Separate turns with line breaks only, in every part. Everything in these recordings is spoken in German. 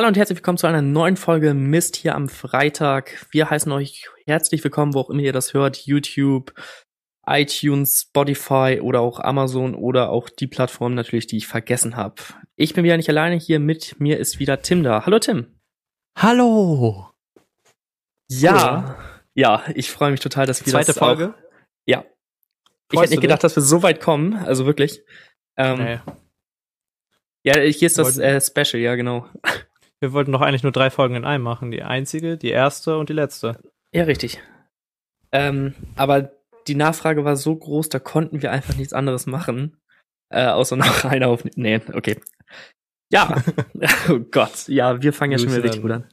Hallo und herzlich willkommen zu einer neuen Folge Mist hier am Freitag. Wir heißen euch herzlich willkommen, wo auch immer ihr das hört. YouTube, iTunes, Spotify oder auch Amazon oder auch die Plattform natürlich, die ich vergessen habe. Ich bin wieder nicht alleine hier, mit mir ist wieder Tim da. Hallo Tim.
Hallo.
Ja, ja, ich freue mich total, dass wir
Zweite
das
Folge?
Auch, ja. ich
Freust
hätte nicht gedacht, dass wir so weit kommen, also wirklich. Ähm,
Nee.
Ja, hier ist das äh, Special, ja genau.
Wir wollten doch eigentlich nur drei Folgen in einem machen. Die einzige, die erste und die letzte.
Ja, richtig. Ähm, aber die Nachfrage war so groß, da konnten wir einfach nichts anderes machen, äh, außer noch eine auf. Nee, okay. Ja. oh Gott. Ja, wir fangen ja schon
Grüße
wieder richtig gut an.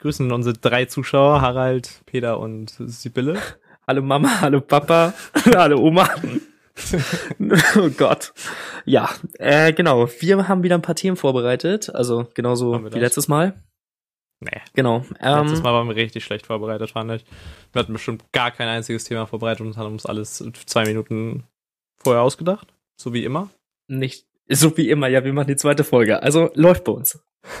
Grüßen unsere drei Zuschauer, Harald, Peter und Sibylle.
Hallo Mama, hallo Papa, hallo Oma. oh Gott. Ja, äh, genau. Wir haben wieder ein paar Themen vorbereitet, also genauso wie letztes Mal.
Nee.
Genau. Ähm,
Letztes Mal waren wir richtig schlecht vorbereitet, fand ich. Wir hatten bestimmt gar kein einziges Thema vorbereitet und haben uns alles zwei Minuten vorher ausgedacht. So wie immer.
Nicht so wie immer, ja, wir machen die zweite Folge. Also läuft bei uns.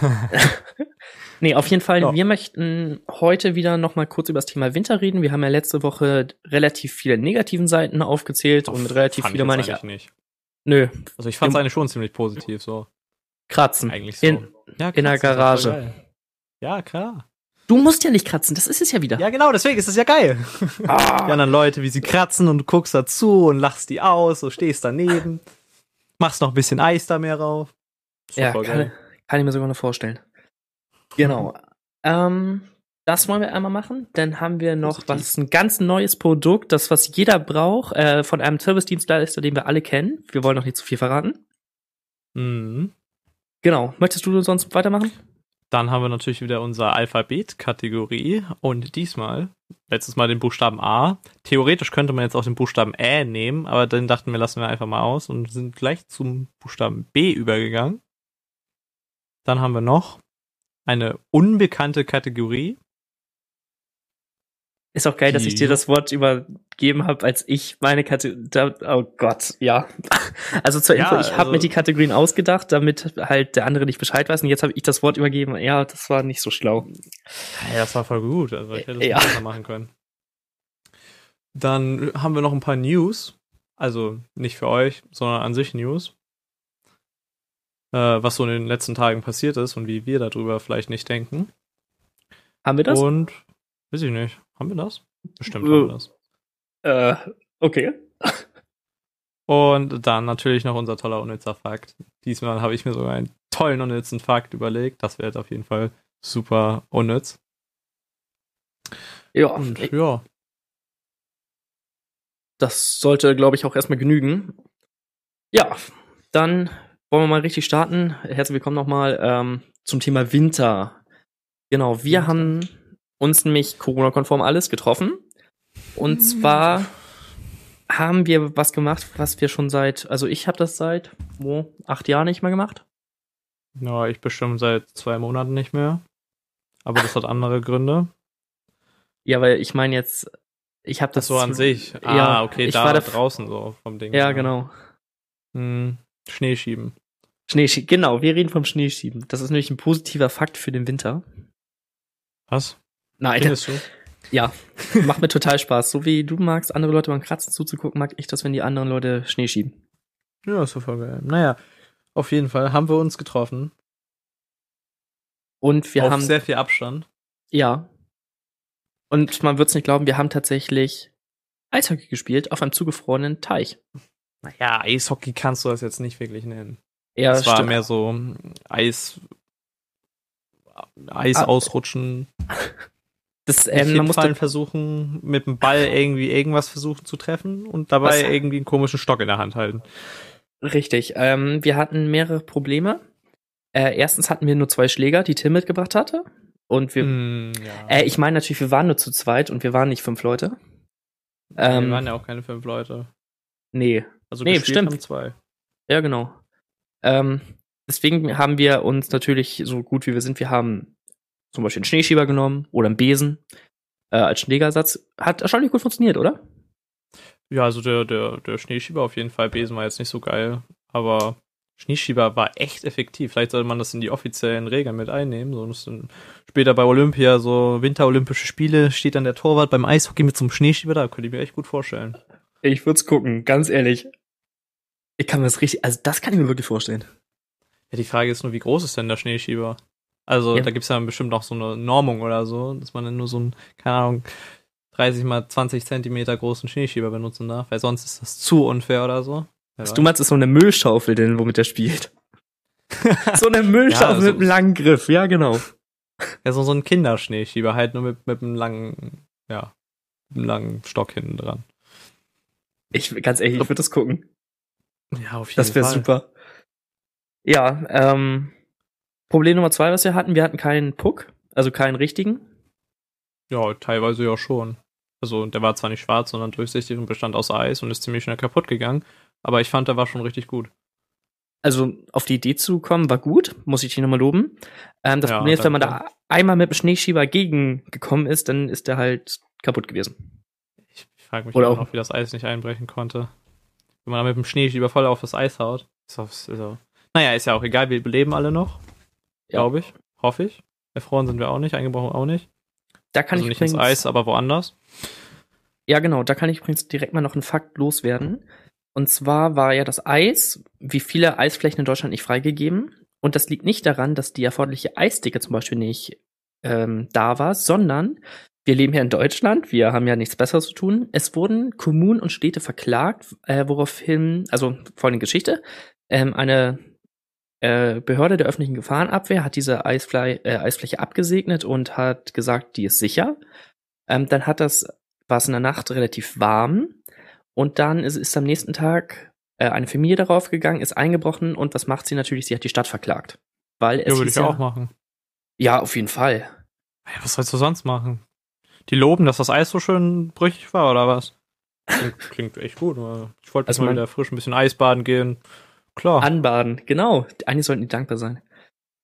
nee, auf jeden Fall,
Ja.
wir möchten heute wieder noch mal kurz über das Thema Winter reden. Wir haben ja letzte Woche relativ viele negativen Seiten aufgezählt und mit relativ viele meine ich.
nicht.
Nö,
Also ich fand es eigentlich schon ziemlich positiv, so.
kratzen.
Eigentlich so.
In,
ja,
in der Garage.
Ja, klar.
du musst ja nicht kratzen, das ist es ja wieder.
Ja, genau, deswegen ist es ja geil. Die
Ah,
anderen Leute, wie sie kratzen und du guckst dazu und lachst die aus, so stehst daneben, machst noch ein bisschen Eis da mehr rauf. Doch
ja kann, kann ich mir sogar noch vorstellen. Genau. Ähm, das wollen wir einmal machen. Dann haben wir noch
Positiv.
was, ein ganz neues Produkt, das, was jeder braucht, äh, von einem Service-Dienstleister, den wir alle kennen. Wir wollen noch nicht zu viel verraten.
Mhm.
Genau. Möchtest du sonst weitermachen?
Dann haben wir natürlich wieder unsere Alphabet-Kategorie und diesmal, letztes Mal den Buchstaben A. Theoretisch könnte man jetzt auch den Buchstaben Ä nehmen, aber dann dachten wir, lassen wir einfach mal aus und sind gleich zum Buchstaben B übergegangen. Dann haben wir noch eine unbekannte Kategorie.
Ist auch geil, dass ich dir das Wort übergeben habe, als ich meine Kategorie. Oh Gott, ja. Also zur
Ja,
Info, ich habe
also-
mir die Kategorien ausgedacht, damit halt der andere nicht Bescheid weiß. Und jetzt habe ich das Wort übergeben. Ja, das war nicht so schlau.
Ja, das war voll gut. Also ich hätte es
Ja.
besser machen können. Dann haben wir noch ein paar News. Also nicht für euch, sondern an sich News. Äh, was so in den letzten Tagen passiert ist und wie wir darüber vielleicht nicht denken.
Haben wir das?
Und weiß ich nicht. Haben wir das? Bestimmt
Äh.
haben wir das.
Äh, okay.
Und dann natürlich noch unser toller unnützer Fakt. Diesmal habe ich mir sogar einen tollen unnützen Fakt überlegt. Das wird auf jeden Fall super unnütz.
Ja,
Und ja,
das sollte, glaube ich, auch erstmal genügen. Ja, dann wollen wir mal richtig starten. Herzlich willkommen nochmal ähm, zum Thema Winter. Genau, wir haben uns nämlich Corona-konform alles getroffen. Und zwar haben wir was gemacht, was wir schon seit, also ich habe das seit wo, acht Jahren nicht mehr gemacht.
Ja, ich bestimmt seit zwei Monaten nicht mehr. Aber das hat andere Gründe.
Ja, weil ich meine jetzt, ich habe das
Das so an sich. Ah,
Ja,
okay,
ich
da
war da-
draußen so vom Ding.
Ja, genau.
Hm, Schneeschieben.
Schneeschieben. Genau, wir reden vom Schneeschieben. Das ist nämlich ein positiver Fakt für den Winter.
Was?
Nein,
Findest du?
Ja, macht mir total Spaß. So wie du magst, andere Leute beim Kratzen zuzugucken, mag ich das, wenn die anderen Leute Schnee schieben.
Ja, ist doch voll geil. Naja, auf jeden Fall haben wir uns getroffen.
Und wir
auf
haben,
sehr viel Abstand.
ja. Und man wird's nicht glauben, wir haben tatsächlich Eishockey gespielt auf einem zugefrorenen Teich.
Naja, Eishockey kannst du das jetzt nicht wirklich nennen.
Ja,
es war mehr so hm, Eis. Eis
Ah.
ausrutschen,
das,
ähm,
man
hinfallen
musste,
versuchen, mit dem Ball irgendwie irgendwas versuchen zu treffen und dabei
Was?
irgendwie einen komischen Stock in der Hand halten.
richtig, ähm, wir hatten mehrere Probleme. Äh, erstens hatten wir nur zwei Schläger, die Tim mitgebracht hatte. Und wir,
Hm, ja.
äh, ich meine natürlich, wir waren nur zu zweit und wir waren nicht fünf Leute.
wir
ähm,
waren ja auch keine fünf Leute.
Nee,
Also
Nee, stimmt.
haben zwei.
Ja, genau. Ähm, deswegen haben wir uns natürlich, so gut wie wir sind, wir haben zum Beispiel einen Schneeschieber genommen oder einen Besen äh, als Schlägersatz. Hat erstaunlich gut funktioniert, oder?
Ja, also der, der, der Schneeschieber auf jeden Fall. Besen war jetzt nicht so geil, aber Schneeschieber war echt effektiv. Vielleicht sollte man das in die offiziellen Regeln mit einnehmen. So, dass dann später bei Olympia, so Winterolympische Spiele, steht dann der Torwart beim Eishockey mit so einem Schneeschieber da. Könnte ich mir echt gut vorstellen.
Ich würde es gucken, ganz ehrlich. Ich kann mir das richtig, also das kann ich mir wirklich vorstellen.
Ja, die Frage ist nur, wie groß ist denn der Schneeschieber? Also,
Ja.
da gibt's ja bestimmt auch so eine Normung oder so, dass man dann nur so einen, keine Ahnung, 30 mal 20 Zentimeter großen Schneeschieber benutzen darf, weil sonst ist das zu unfair oder so. Wer
Was
weiß.
du meinst, ist so eine Müllschaufel, denn womit der spielt. so eine Müllschaufel
Ja, so-
mit einem langen Griff, ja genau.
Ja, so, so ein Kinderschneeschieber, halt nur mit, mit einem langen, ja, mit einem langen Stock hinten dran.
Ich, ganz ehrlich, ich würde das gucken.
Ja, auf jeden
Das wäre
Fall.
super. Ja, ähm, Problem Nummer zwei, was wir hatten, wir hatten keinen Puck, also keinen richtigen.
Ja, teilweise ja schon. Also, der war zwar nicht schwarz, sondern durchsichtig und bestand aus Eis und ist ziemlich schnell kaputt gegangen. Aber ich fand, der war schon richtig gut.
Also auf die Idee zu kommen, war gut, muss ich dich nochmal loben. Ähm, das
Ja,
Problem ist, wenn man da einmal mit dem Schneeschieber gegengekommen ist, dann ist der halt kaputt gewesen.
Frage mich
Oder auch-
noch, wie das Eis nicht einbrechen konnte. Wenn man da mit dem Schneeschieber voll auf das Eis haut. Ist auch, ist auch, naja, ist ja auch egal, wir leben alle noch.
Ja.
Glaube ich. Hoffe ich. Erfroren sind wir auch nicht, eingebrochen auch nicht.
Da kann
also
ich
nicht ins
übrigens,
Eis, aber woanders.
Ja, genau, da kann ich übrigens direkt mal noch einen Fakt loswerden. Und zwar war ja das Eis, wie viele Eisflächen in Deutschland nicht freigegeben. Und das liegt nicht daran, dass die erforderliche Eisdicke zum Beispiel nicht ähm, da war, sondern wir leben hier in Deutschland, wir haben ja nichts Besseres zu tun. Es wurden Kommunen und Städte verklagt, äh, woraufhin, also folgende Geschichte, ähm, eine äh, Behörde der öffentlichen Gefahrenabwehr hat diese Eisfle äh, Eisfläche abgesegnet und hat gesagt, die ist sicher. Ähm, dann hat das, war es in der Nacht relativ warm und dann ist, ist am nächsten Tag äh, eine Familie darauf gegangen, ist eingebrochen und was macht sie natürlich? Sie hat die Stadt verklagt. Weil es
Ja, würde ich auch machen.
Ja, auf jeden Fall.
Ja, was sollst du sonst machen? Die loben, dass das Eis so schön brüchig war, oder was? Klingt, klingt echt gut. aber Ich wollte
Also
mal wieder frisch ein bisschen Eisbaden gehen. Klar.
Anbaden, genau. Eigentlich sollten die dankbar sein.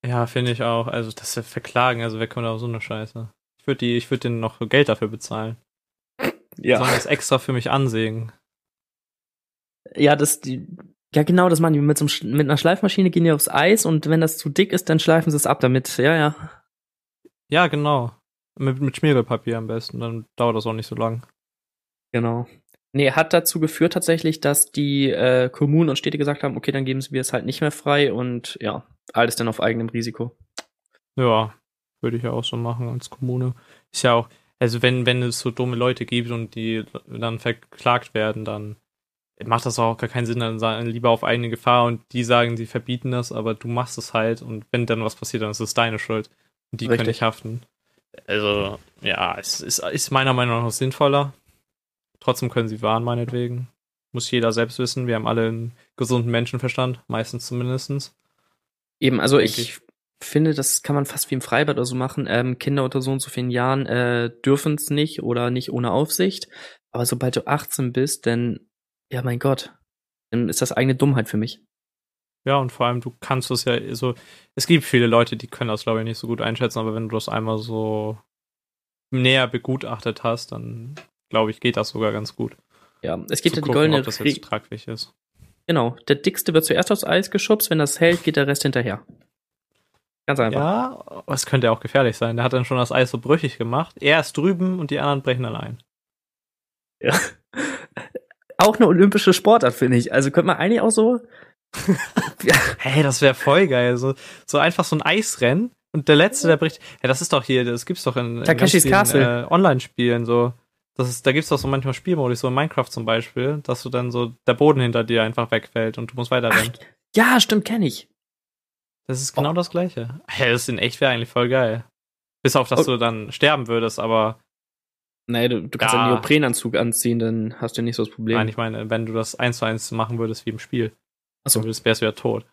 Ja, finde ich auch. Also, das ist ja verklagen. Also, wer kommt auf so eine Scheiße? Ich würde die, ich würde denen noch Geld dafür bezahlen. Ja. Sollen das extra für mich ansehen.
Ja, das, die, ja genau, das machen die mit, so einem, Sch- mit einer Schleifmaschine gehen die aufs Eis und wenn das zu dick ist, dann schleifen sie es ab damit. Ja, ja.
Ja, genau. Mit, mit Schmiergelpapier am besten. Dann dauert das auch nicht so lang.
Genau. Nee, hat dazu geführt tatsächlich, dass die äh, Kommunen und Städte gesagt haben, okay, dann geben wir es halt nicht mehr frei und ja, alles dann auf eigenem Risiko.
Ja, würde ich ja auch so machen als Kommune. Ist ja auch, also wenn, wenn es so dumme Leute gibt und die dann verklagt werden, dann macht das auch gar keinen Sinn, dann sagen lieber auf eigene Gefahr und die sagen, sie verbieten das, aber du machst es halt und wenn dann was passiert, dann ist es deine Schuld. Und die können
Richtig.
nicht haften. Also, ja, es ist, ist meiner Meinung nach sinnvoller. Trotzdem können sie warnen, meinetwegen. Muss jeder selbst wissen. Wir haben alle einen gesunden Menschenverstand, meistens zumindestens.
Eben, also ich,
ich.
finde, das kann man fast wie im Freibad oder so machen. Ähm, Kinder unter so und so vielen Jahren äh, dürfen es nicht oder nicht ohne Aufsicht. Aber sobald du 18 bist, dann, ja mein Gott, dann ist das eigene Dummheit für mich.
Ja, und vor allem, du kannst es ja so. Es gibt viele Leute, die können das, glaube ich, nicht so gut einschätzen, aber wenn du das einmal so näher begutachtet hast, dann glaube ich, geht das sogar ganz gut.
Ja, es gibt ja die goldene
ob das jetzt tragfähig ist.
Genau, der dickste wird zuerst aufs Eis geschubst, wenn das hält, geht der Rest hinterher. Ganz einfach.
Ja, aber es könnte ja auch gefährlich sein. Der hat dann schon das Eis so brüchig gemacht. Er ist drüben und die anderen brechen dann ein.
Ja. Auch eine olympische Sportart, finde ich. Also könnte man eigentlich auch so.
Hey, das wäre voll geil. So, so einfach so ein Eisrennen und der Letzte, der bricht. Ja, das ist doch hier, das gibt's doch in, in
Takeshis Castle.
Äh, Online-Spielen so. Das ist, da gibt's doch so manchmal Spielmodus, so in Minecraft zum Beispiel, dass du dann so der Boden hinter dir einfach wegfällt und du musst weiterrennen.
ja stimmt, kenne ich.
Das ist genau das Gleiche. Hey, das in echt wäre eigentlich voll geil. Bis auf, dass
Oh.
du dann sterben würdest, aber
Nee, du, du kannst
Ja.
einen Neoprenanzug anziehen, dann hast du nicht so das Problem.
nein, ich meine, wenn du das eins zu eins machen würdest wie im Spiel,
Achso,
dann wärst du ja tot.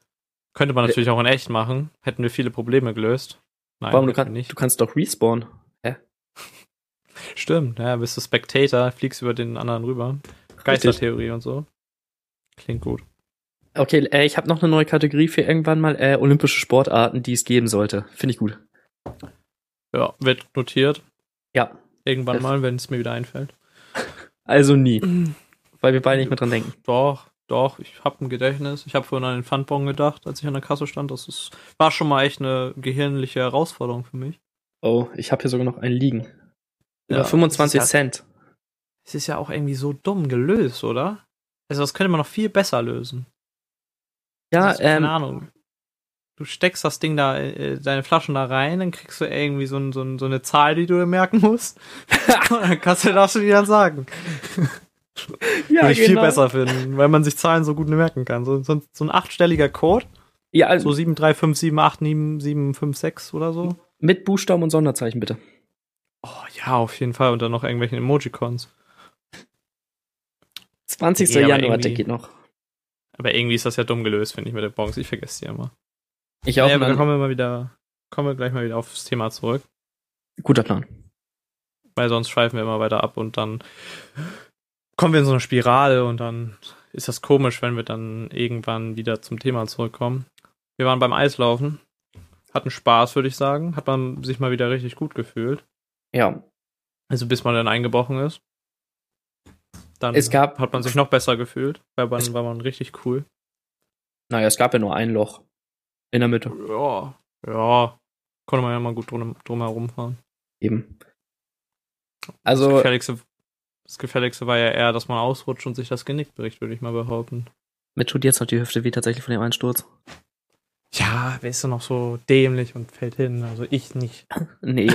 Könnte man
Äh.
natürlich auch in echt machen, hätten wir viele Probleme gelöst. Nein,
warum du, kann,
nicht.
du kannst doch respawnen.
Stimmt, ja, bist du Spectator, fliegst über den anderen rüber. Geistertheorie und so. Klingt gut.
Okay, äh, ich habe noch eine neue Kategorie für irgendwann mal äh, olympische Sportarten, die es geben sollte. Finde ich gut.
Ja, wird notiert.
Ja,
Irgendwann mal, wenn es mir wieder einfällt.
also nie, weil wir beide nicht mehr dran denken.
Doch, doch, ich habe ein Gedächtnis. Ich habe vorhin an den Pfandbon gedacht, als ich an der Kasse stand. Das ist, war schon mal echt eine gehirnliche Herausforderung für mich.
Oh, ich habe hier sogar noch einen liegen. Über
Ja,
25
das ist ja-
Cent.
Es ist ja auch irgendwie so dumm gelöst, oder? Also das könnte man noch viel besser lösen.
Ja,
ist, keine
ähm,
Ahnung. Du steckst das Ding da, äh, deine Flaschen da rein, dann kriegst du irgendwie so, ein, so, ein, so eine Zahl, die du dir merken musst. Und dann kannst du, darfst du die dann sagen.
ja,
Würde ich viel
genau.
besser finden, weil man sich Zahlen so gut merken kann. So, so, so ein achtstelliger Code,
Ja, also
so 735789756 oder so.
mit Buchstaben und Sonderzeichen bitte.
Oh ja, auf jeden Fall. Und dann noch irgendwelchen Emojicons.
20.
Nee,
Januar, der
irgendwie-
geht noch.
Aber irgendwie ist das ja dumm gelöst, finde ich, mit der Bonks. Ich vergesse die immer.
Ich auch.
Ja, aber dann
dann,
kommen wir mal wieder, kommen wir gleich mal wieder aufs Thema zurück.
guter Plan.
weil sonst schweifen wir immer weiter ab und dann kommen wir in so eine Spirale und dann ist das komisch, wenn wir dann irgendwann wieder zum Thema zurückkommen. Wir waren beim Eislaufen, hatten Spaß, würde ich sagen, hat man sich mal wieder richtig gut gefühlt.
Ja,
Also bis man dann eingebrochen ist. Dann
Es gab-
hat man sich noch besser gefühlt, weil dann war man richtig cool.
naja, es gab ja nur ein Loch in der Mitte.
Ja, ja, konnte man ja mal gut drum, drum herumfahren.
Eben.
Das
Also,
Gefährlichste, das Gefährlichste war ja eher, dass man ausrutscht und sich das Genick bricht, würde ich mal behaupten.
mir tut jetzt noch die Hüfte weh tatsächlich von dem Einsturz.
Ja, wer ist denn noch so dämlich und fällt hin? Also ich nicht.
Nee.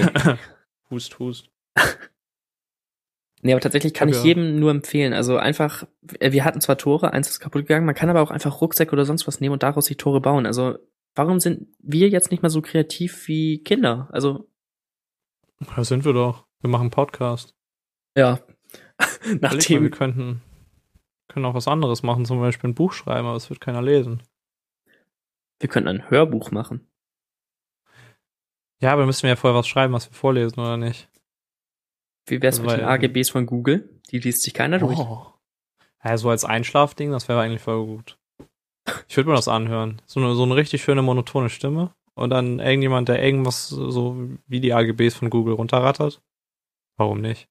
Hust, hust.
nee, aber tatsächlich kann
hab
ich
ja-
jedem nur empfehlen. Also einfach, äh, wir hatten zwar Tore, eins ist kaputt gegangen, man kann aber auch einfach Rucksäcke oder sonst was nehmen und daraus die Tore bauen. Also, warum sind wir jetzt nicht mal so kreativ wie Kinder? Also,
Da sind wir doch. Wir machen Podcast.
ja.
Überleg mal, wir
Nachdem,
könnten, können auch was anderes machen, zum Beispiel ein Buch schreiben, aber es wird keiner lesen.
wir könnten ein Hörbuch machen.
Ja, aber müssen wir ja vorher was schreiben, was wir vorlesen, oder nicht?
Wie wär's
Das
mit den AGBs von Google? Die liest sich keiner durch.
Oh. Ja, so als Einschlafding, das wäre eigentlich voll gut. Ich würde mir das anhören. So eine, so eine richtig schöne monotone Stimme. Und dann irgendjemand, der irgendwas so wie die AGBs von Google runterrattert. Warum nicht?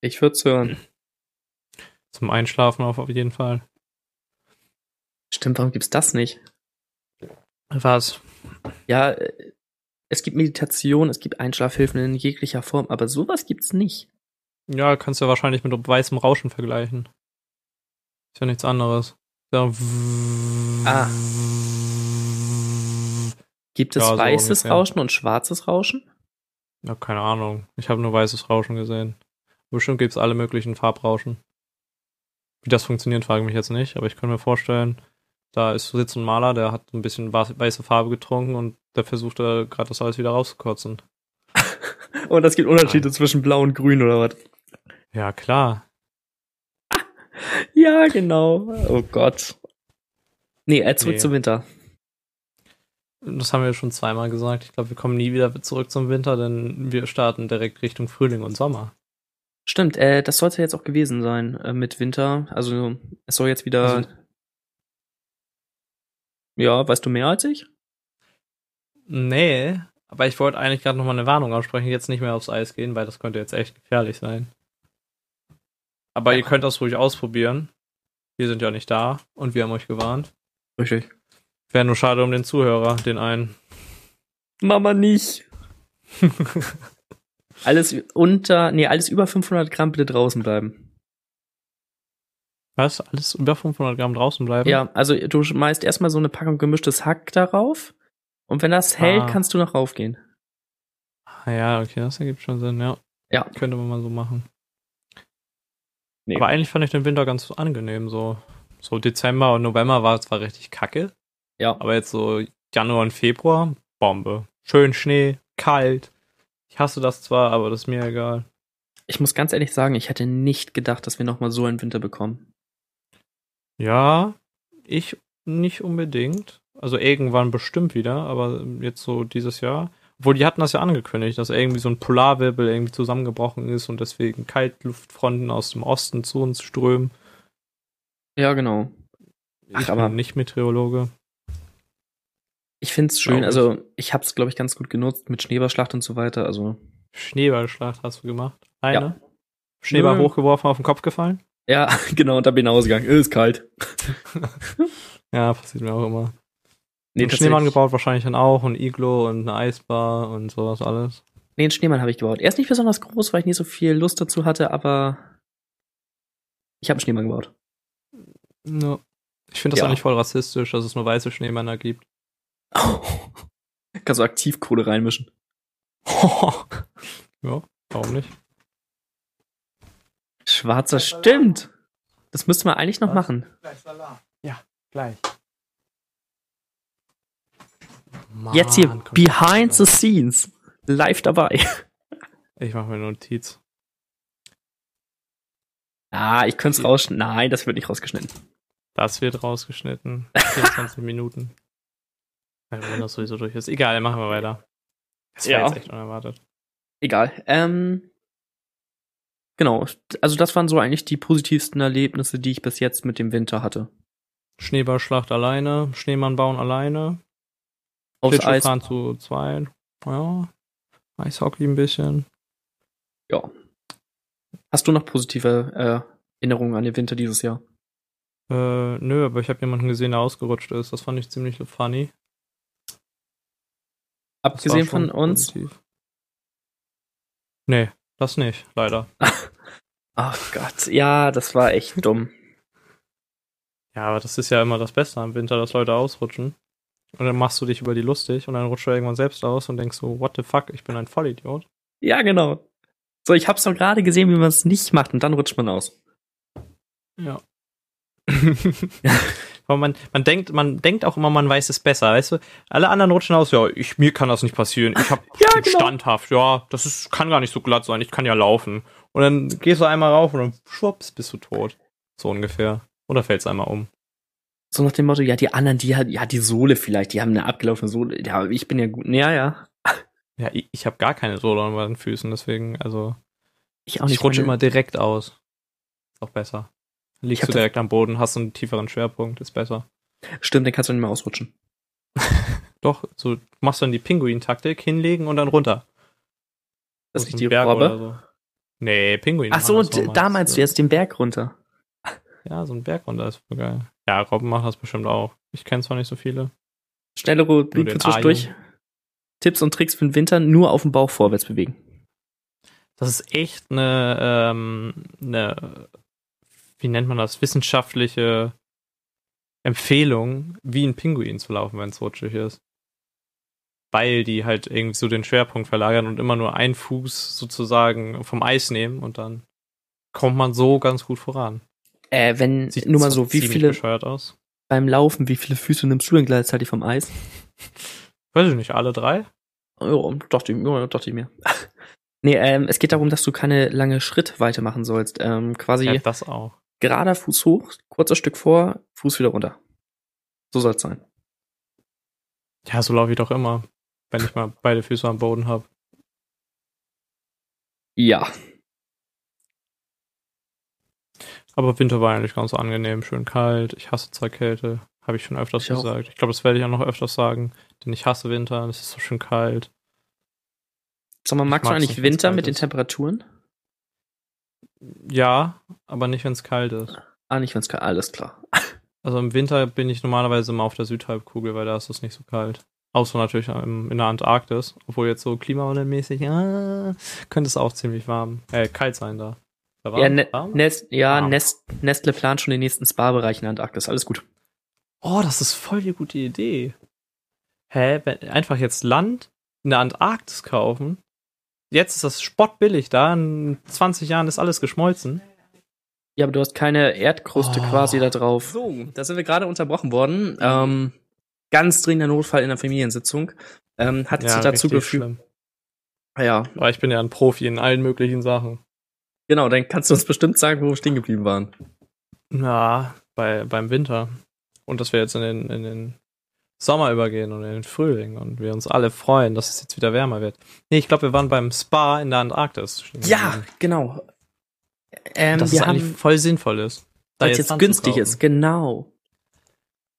Ich würd's hören.
Zum Einschlafen auf jeden Fall.
Stimmt, warum gibt's das nicht?
Was?
Ja, äh, es gibt Meditation, es gibt Einschlafhilfen in jeglicher Form, aber sowas gibt's nicht.
Ja, kannst du ja wahrscheinlich mit weißem Rauschen vergleichen. Ist ja nichts anderes. Ja.
Ah. Gibt es
Ja, so
weißes
ungefähr.
Rauschen und schwarzes Rauschen?
Ja, keine Ahnung. Ich habe nur weißes Rauschen gesehen. Bestimmt gibt's alle möglichen Farbrauschen. Wie das funktioniert, frage ich mich jetzt nicht, aber ich kann mir vorstellen, da ist sitzt ein Maler, der hat ein bisschen weiße Farbe getrunken und der versucht da gerade das alles wieder rauszukotzen.
Und es gibt Unterschiede zwischen blau und grün oder was?
Ja, klar.
Ja, genau. Oh Gott. Nee, äh, zurück
Nee.
zum Winter.
Das haben wir schon zweimal gesagt. Ich glaube, wir kommen nie wieder zurück zum Winter, denn wir starten direkt Richtung Frühling und Sommer.
Stimmt, äh, das sollte jetzt auch gewesen sein äh, mit Winter. Also es soll jetzt wieder.
Also-
ja, weißt du mehr als ich?
Nee, aber ich wollte eigentlich gerade nochmal eine Warnung aussprechen, jetzt nicht mehr aufs Eis gehen, weil das könnte jetzt echt gefährlich sein. Aber ihr könnt das ruhig ausprobieren. Wir sind ja nicht da und wir haben euch gewarnt.
Richtig.
Wäre nur schade um den Zuhörer, den einen.
Mama nicht. alles unter, nee, alles über 500 Gramm bitte draußen bleiben.
Was? Alles über 500 Gramm draußen bleiben?
Ja, also du schmeißt erstmal so eine Packung gemischtes Hack darauf. Und wenn das hält,
Ah.
kannst du noch raufgehen.
Ah, Ja, okay, das ergibt schon Sinn, ja.
Ja.
Könnte man mal so machen.
Nee.
Aber eigentlich fand ich den Winter ganz angenehm, so. So Dezember und November war zwar richtig kacke,
Ja.
aber jetzt so Januar und Februar, Bombe. Schön Schnee, kalt. Ich hasse das zwar, aber das ist mir egal.
Ich muss ganz ehrlich sagen, ich hätte nicht gedacht, dass wir nochmal so einen Winter bekommen.
Ja, ich nicht unbedingt. Also irgendwann bestimmt wieder, aber jetzt so dieses Jahr. Obwohl, die hatten das ja angekündigt, dass irgendwie so ein Polarwirbel irgendwie zusammengebrochen ist und deswegen Kaltluftfronten aus dem Osten zu uns strömen.
Ja, genau. Ach,
ich
aber-
bin nicht Meteorologe.
Ich find's schön, also ich hab's, glaube ich, ganz gut genutzt mit Schneeballschlacht und so weiter. Also
Schneeballschlacht hast du gemacht? Eine?
Ja.
Schneeball
Nö.
hochgeworfen, auf den Kopf gefallen?
Ja, genau, und da bin ich ausgegangen. Ist kalt.
ja, passiert mir auch immer.
Nee,
einen Schneemann gebaut wahrscheinlich dann auch, ein Iglo und eine Eisbar und sowas alles.
Nee, einen Schneemann habe ich gebaut. Er ist nicht besonders groß, weil ich nicht so viel Lust dazu hatte, aber ich habe einen Schneemann gebaut.
No. Ich finde das
Ja.
auch nicht voll rassistisch, dass es nur weiße Schneemänner gibt.
Kannst du Aktivkohle reinmischen.
ja, warum nicht?
Schwarzer stimmt. Das müsste man eigentlich noch
Was?
machen.
Ja, gleich.
Jetzt hier
Mann,
behind the scenes. Live dabei.
Ich mache mir eine Notiz.
Ah, ich könnte es rausschneiden. Nein, das wird nicht rausgeschnitten.
Das wird rausgeschnitten. 24 Minuten. Ja, wenn das sowieso durch ist. Egal, machen wir weiter. Das war
Ja.
jetzt echt unerwartet.
Egal. Ähm, genau. Also das waren so eigentlich die positivsten Erlebnisse, die ich bis jetzt mit dem Winter hatte.
Schneeballschlacht alleine, Schneemann bauen alleine,
Aufs Eis.
Schlittschuhfahren zu zweit. Ja, Eishockey ein bisschen.
Ja. Hast du noch positive äh, Erinnerungen an den Winter dieses Jahr?
Äh, nö, aber ich habe jemanden gesehen, der ausgerutscht ist. Das fand ich ziemlich funny.
Abgesehen von uns.
positiv. Nee, das nicht, leider.
Ach Gott, ja, das war echt dumm.
Ja, aber das ist ja immer das Beste am Winter, dass Leute ausrutschen. Und dann machst du dich über die lustig und dann rutscht du irgendwann selbst aus und denkst so, what the fuck, ich bin ein Vollidiot.
Ja, genau. So, ich hab's doch gerade gesehen, wie man es nicht macht und dann rutscht man aus.
Ja. Aber man, man denkt, man denkt auch immer, man weiß es besser, weißt du? Alle anderen rutschen aus, ja, ich, mir kann das nicht passieren. Ich hab
Ja,
bin
genau.
standhaft, ja, das ist, kann gar nicht so glatt sein, ich kann ja laufen. Und dann gehst du einmal rauf und dann schwupps, bist du tot. So ungefähr. Oder fällst einmal um.
So nach dem Motto, ja, die anderen, die hat, ja, die Sohle vielleicht, die haben eine abgelaufene Sohle. Ja, ich bin ja gut. Ja, ja.
Ja, ich, ich habe gar keine Sohle an meinen Füßen, deswegen, also,
Ich auch nicht.
ich rutsche immer direkt aus. Ist auch besser. Liegst du direkt am Boden, hast einen tieferen Schwerpunkt, ist besser.
Stimmt, den kannst du nicht mehr ausrutschen.
Doch, so machst du dann die Pinguin-Taktik, hinlegen und dann runter.
Das ist
so
die
Berg
Robbe.
oder So. Nee, Pinguin.
Ach so, und da meinst du jetzt den Berg runter.
Ja, so ein Berg runter ist voll geil. Ja, Robben machen das bestimmt auch. Ich kenne zwar nicht so viele.
Schnelle für zwischendurch. Tipps und Tricks für den Winter nur auf dem Bauch vorwärts bewegen.
Das ist echt eine, ähm, eine, wie nennt man das, wissenschaftliche Empfehlung, wie ein Pinguin zu laufen, wenn es rutschig ist. Weil die halt irgendwie so den Schwerpunkt verlagern und immer nur einen Fuß sozusagen vom Eis nehmen und dann kommt man so ganz gut voran.
Äh, wenn,
Sieht
nur mal so, wie viele, beim Laufen, wie viele Füße nimmst du denn gleichzeitig vom Eis?
Weiß ich nicht, alle drei?
Ja, dachte ich, ja, dachte ich mir. nee, ähm, es geht darum, dass du keine lange Schrittweite machen sollst. Ähm, quasi
Ja, das auch.
Gerader Fuß hoch, kurzes Stück vor, Fuß wieder runter. So soll's sein.
Ja, so laufe ich doch immer, wenn ich mal beide Füße am Boden habe.
Ja.
Aber Winter war eigentlich ganz angenehm, schön kalt. Ich hasse zwar Kälte, habe ich schon öfters
Ich auch.
gesagt. Ich glaube, das werde ich auch noch öfters sagen, denn ich hasse Winter, es ist so schön kalt.
Sag mal, magst du eigentlich Winter mit den. Temperaturen?
Ja, aber nicht, wenn es kalt ist.
Ah, nicht, wenn's kalt Alles klar.
Also im Winter bin ich normalerweise immer auf der Südhalbkugel, weil da ist es nicht so kalt. Außer natürlich im, in der Antarktis, obwohl jetzt so klimawandelmäßig, ja, könnte es auch ziemlich warm, äh, kalt sein da. da
Ja, ne,
warm?
Nest, ja
Warm.
Nest, Nestle plant schon den nächsten Spa-Bereich in der Antarktis. Alles gut.
Oh, das ist voll die gute Idee. Hä? Wenn, einfach jetzt Land in der Antarktis kaufen. Jetzt ist das spottbillig da. In 20 Jahren ist alles geschmolzen.
Ja, aber du hast keine Erdkruste
Oh.
quasi da drauf. So, da sind wir gerade unterbrochen worden. Ähm, ganz dringender Notfall in der Familiensitzung. Ähm, hat dazu
richtig
geführt. Ja,
Aber ich bin ja ein Profi in allen möglichen Sachen.
genau, dann kannst du uns bestimmt sagen, wo wir stehen geblieben waren.
Ja, bei, beim Winter. Und dass wir jetzt in den, in den Sommer übergehen und in den Frühling und wir uns alle freuen, dass es jetzt wieder wärmer wird. Nee, ich glaube, wir waren beim Spa in der Antarktis.
Ja, genau. Ähm,
dass es eigentlich voll sinnvoll ist. da
weil es jetzt
Land
günstig ist, genau.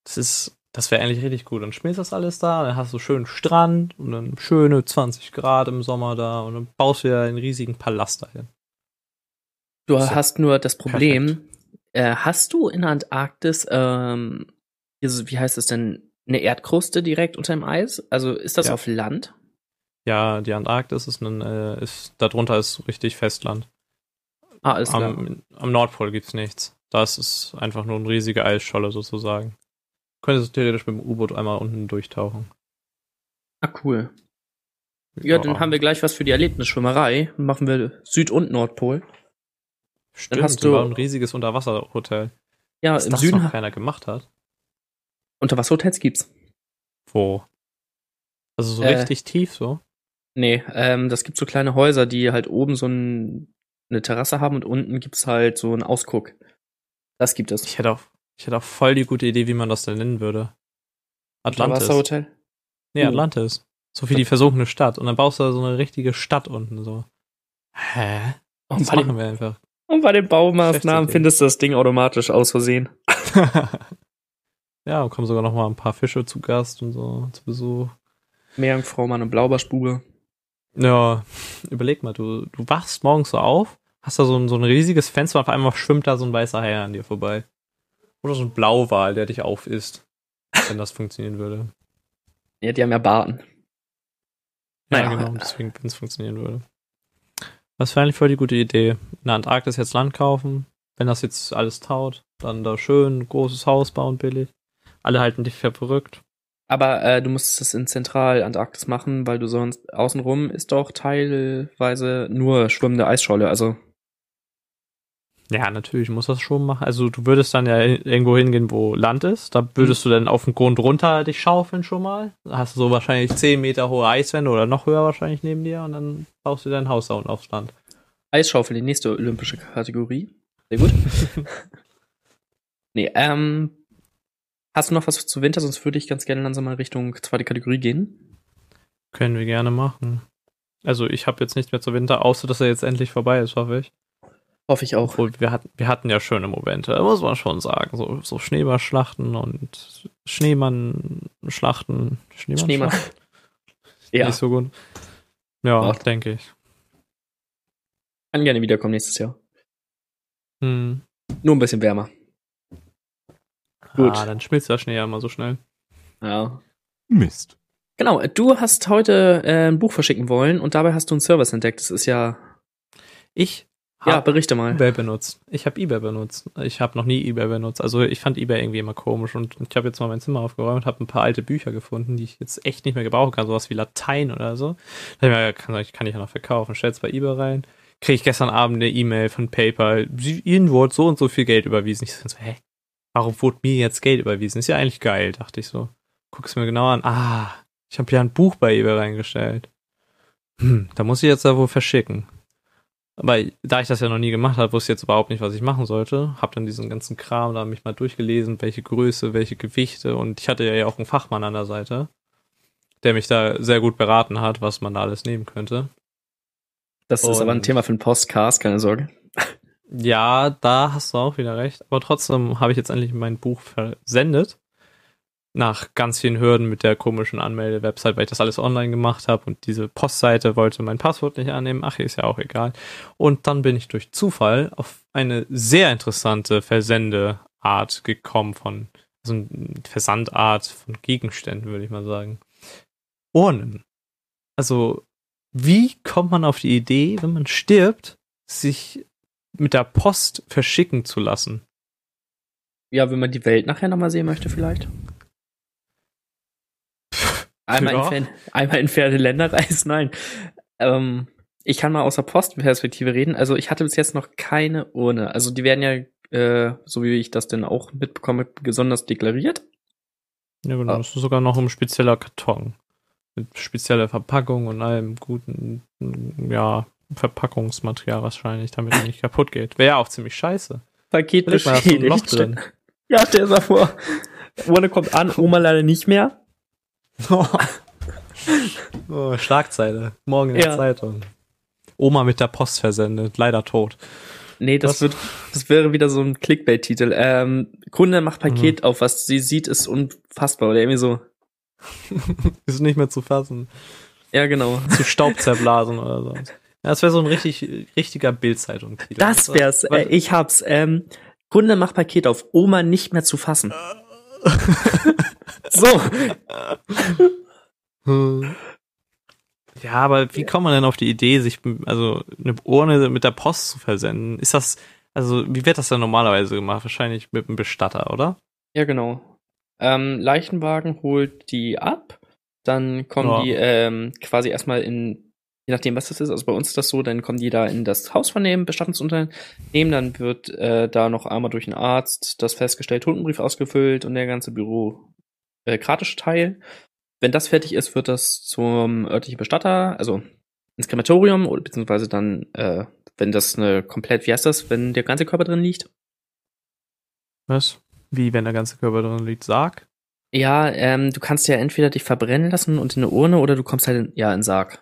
Das ist, das wäre eigentlich richtig gut. Dann schmierst du das alles da, dann hast du schönen Strand und dann schöne 20 Grad im Sommer da und dann baust du dir einen riesigen Palast dahin.
Du
So.
hast nur das Problem, Äh, hast du in der Antarktis, ähm, wie heißt es denn, eine Erdkruste direkt unter dem Eis? Also ist das
Ja.
auf Land?
Ja, die Antarktis ist ein, äh, ist, darunter ist richtig Festland.
Ah, ist klar.
Am, am Nordpol gibt's nichts. Das ist einfach nur eine riesige Eisscholle sozusagen. Könntest du theoretisch mit dem U-Boot einmal unten durchtauchen.
Ah, cool. Ja, dann haben wir gleich was für die Erlebnisschwimmerei. Machen wir Süd- und Nordpol.
Stimmt,
hast
du
du-
ein riesiges Unterwasserhotel.
Ja,
Dass
im
das
Süden
noch keiner gemacht hat.
Unterwasserhotels gibt's.
Wo? Also so
Äh,
richtig tief so?
Nee, ähm, das gibt so kleine Häuser, die halt oben so ein, eine Terrasse haben und unten gibt's halt so einen Ausguck. Das gibt es.
Ich hätte auch, ich hätte auch voll die gute Idee, wie man das denn nennen würde. Atlantis.
Unterwasserhotel?
Nee,
Uh.
Atlantis. So wie die versunkene Stadt. Und dann baust du da so eine richtige Stadt unten so. Hä?
Und
Das
bei, den,
machen wir einfach.
und bei den Baumaßnahmen findest du das Ding automatisch aus Versehen.
ja, kommen sogar noch mal ein paar Fische zu Gast und so zu Besuch.
Meerjungfrau, Mann und Blaubarschbube.
Ja, überleg mal, du, du wachst morgens so auf, hast da so ein, so ein riesiges Fenster und auf einmal schwimmt da so ein weißer Hai an dir vorbei. Oder so ein Blauwal, der dich aufisst. Wenn das funktionieren würde.
Ja, die haben ja Barten.
Ja,
Naja.
genau, deswegen, wenn es funktionieren würde. Das wäre eigentlich voll die gute Idee. In der Antarktis jetzt Land kaufen. Wenn das jetzt alles taut, dann da schön großes Haus bauen, billig. Alle halten dich für verrückt.
Aber äh, du musst es in Zentralantarktis machen, weil du sonst außenrum ist doch teilweise nur schwimmende Eisscholle. Also
Ja, natürlich muss das schon machen. Also du würdest dann ja irgendwo hingehen, wo Land ist. Da würdest du dann auf den Grund runter dich schaufeln schon mal. Da hast du so wahrscheinlich 10 Meter hohe Eiswände oder noch höher wahrscheinlich neben dir und dann baust du dein Haus da unten aufs Land.
Eisschaufel, die nächste olympische Kategorie. Sehr gut. nee, ähm, hast du noch was zu Winter? Sonst würde ich ganz gerne langsam mal Richtung zweite Kategorie gehen.
Können wir gerne machen. Also ich habe jetzt nichts mehr zu Winter, außer dass er jetzt endlich vorbei ist, hoffe ich.
Hoffe ich auch.
Obwohl, wir hatten, wir hatten ja schöne Momente, muss man schon sagen. So, so Schneeballschlachten und Schneemann-Schlachten.
Schneemann. Ja,
Nicht so gut. Ja,
Ja.
denke ich.
kann gerne wiederkommen nächstes Jahr.
Hm.
Nur ein bisschen wärmer. Gut.
Ah, dann schmilzt der Schnee ja immer so schnell.
Ja.
Mist.
Genau, du hast heute äh, ein Buch verschicken wollen und dabei hast du einen Service entdeckt. Das ist ja.
Ich
Ja,
habe
berichte mal.
eBay benutzt. Ich habe eBay benutzt. Ich habe noch nie eBay benutzt. Also ich fand eBay irgendwie immer komisch und ich habe jetzt mal mein Zimmer aufgeräumt, habe ein paar alte Bücher gefunden, die ich jetzt echt nicht mehr gebrauchen kann, sowas wie Latein oder so. Da ich mir, kann, kann ich ja noch verkaufen. Stell's bei eBay rein. Kriege ich gestern Abend eine E-Mail von PayPal. Ihnen wurde so und so viel Geld überwiesen. Ich so, hä? Warum wurde mir jetzt Geld überwiesen? Ist ja eigentlich geil, dachte ich so. Guck's mir genau an. Ah, ich habe ja ein Buch bei eBay reingestellt. Hm, da muss ich jetzt da wohl verschicken. Aber da ich das ja noch nie gemacht habe, wusste ich jetzt überhaupt nicht, was ich machen sollte. Hab dann diesen ganzen Kram da mich mal durchgelesen, welche Größe, welche Gewichte und ich hatte ja auch einen Fachmann an der Seite, der mich da sehr gut beraten hat, was man da alles nehmen könnte.
Das ist aber ein
Und-
Thema für einen Postcast, keine Sorge.
Ja, da hast du auch wieder recht. Aber trotzdem habe ich jetzt endlich mein Buch versendet. Nach ganz vielen Hürden mit der komischen Anmelde-Website, weil ich das alles online gemacht habe und diese Postseite wollte mein Passwort nicht annehmen. Ach, ist ja auch egal. Und dann bin ich durch Zufall auf eine sehr interessante Versendeart gekommen von, also eine Versandart von Gegenständen, würde ich mal sagen. Urnen. Also, wie kommt man auf die Idee, wenn man stirbt, sich mit der Post verschicken zu lassen.
Ja, wenn man die Welt nachher nochmal sehen möchte, vielleicht. Einmal,
Ja.
in, einmal in ferne Länder reisen, nein. Ähm, ich kann mal aus der Postperspektive reden. Also ich hatte bis jetzt noch keine Urne. Also die werden ja, äh, so wie ich das denn auch mitbekomme, besonders deklariert.
Ja, genau.
Ah.
Das ist sogar noch ein spezieller Karton. Mit spezieller Verpackung und allem guten, ja, Verpackungsmaterial wahrscheinlich, damit er nicht kaputt geht. Wäre ja auch ziemlich scheiße.
Paket
ist ein Loch
beschädigt.
drin.
Ja, stell dir mal vor. Urne kommt an, Oma leider nicht mehr.
oh, Schlagzeile. Morgen in der
Ja.
Zeitung. Oma mit der Post versendet, leider tot.
Nee, das wird, das wäre wieder so ein Clickbait-Titel. Ähm, Kunde macht Paket
Mhm.
auf, was sie sieht, ist unfassbar. Oder irgendwie so.
Ist nicht mehr zu fassen.
Ja, genau.
Zu Staub zerblasen oder so. Ja, das wäre so ein richtig, richtiger Bildzeitung-Titel.
Das wär's. Äh, ich hab's. Ähm, Kunde macht Paket auf, Oma nicht mehr zu fassen. so.
Ja, aber wie kommt man denn auf die Idee, sich also eine Urne mit der Post zu versenden? Ist das, also wie wird das denn normalerweise gemacht? Wahrscheinlich mit einem Bestatter, oder?
Ja, genau. Ähm, Leichenwagen holt die ab, dann kommen ja. die ähm, quasi erstmal in, je nachdem was das ist, also bei uns ist das so, dann kommen die da in das Haus von dem Bestattungsunternehmen, dann wird äh, da noch einmal durch einen Arzt das festgestellt Totenbrief ausgefüllt und der ganze bürokratische äh, Teil. Wenn das fertig ist, wird das zum örtlichen Bestatter, also ins Krematorium oder beziehungsweise dann, äh, wenn das eine komplett, wie heißt das, wenn der ganze Körper drin liegt?
Was? Wie, wenn der ganze Körper drin liegt? Sarg?
Ja, ähm, du kannst ja entweder dich verbrennen lassen und in eine Urne oder du kommst halt in, ja in Sarg.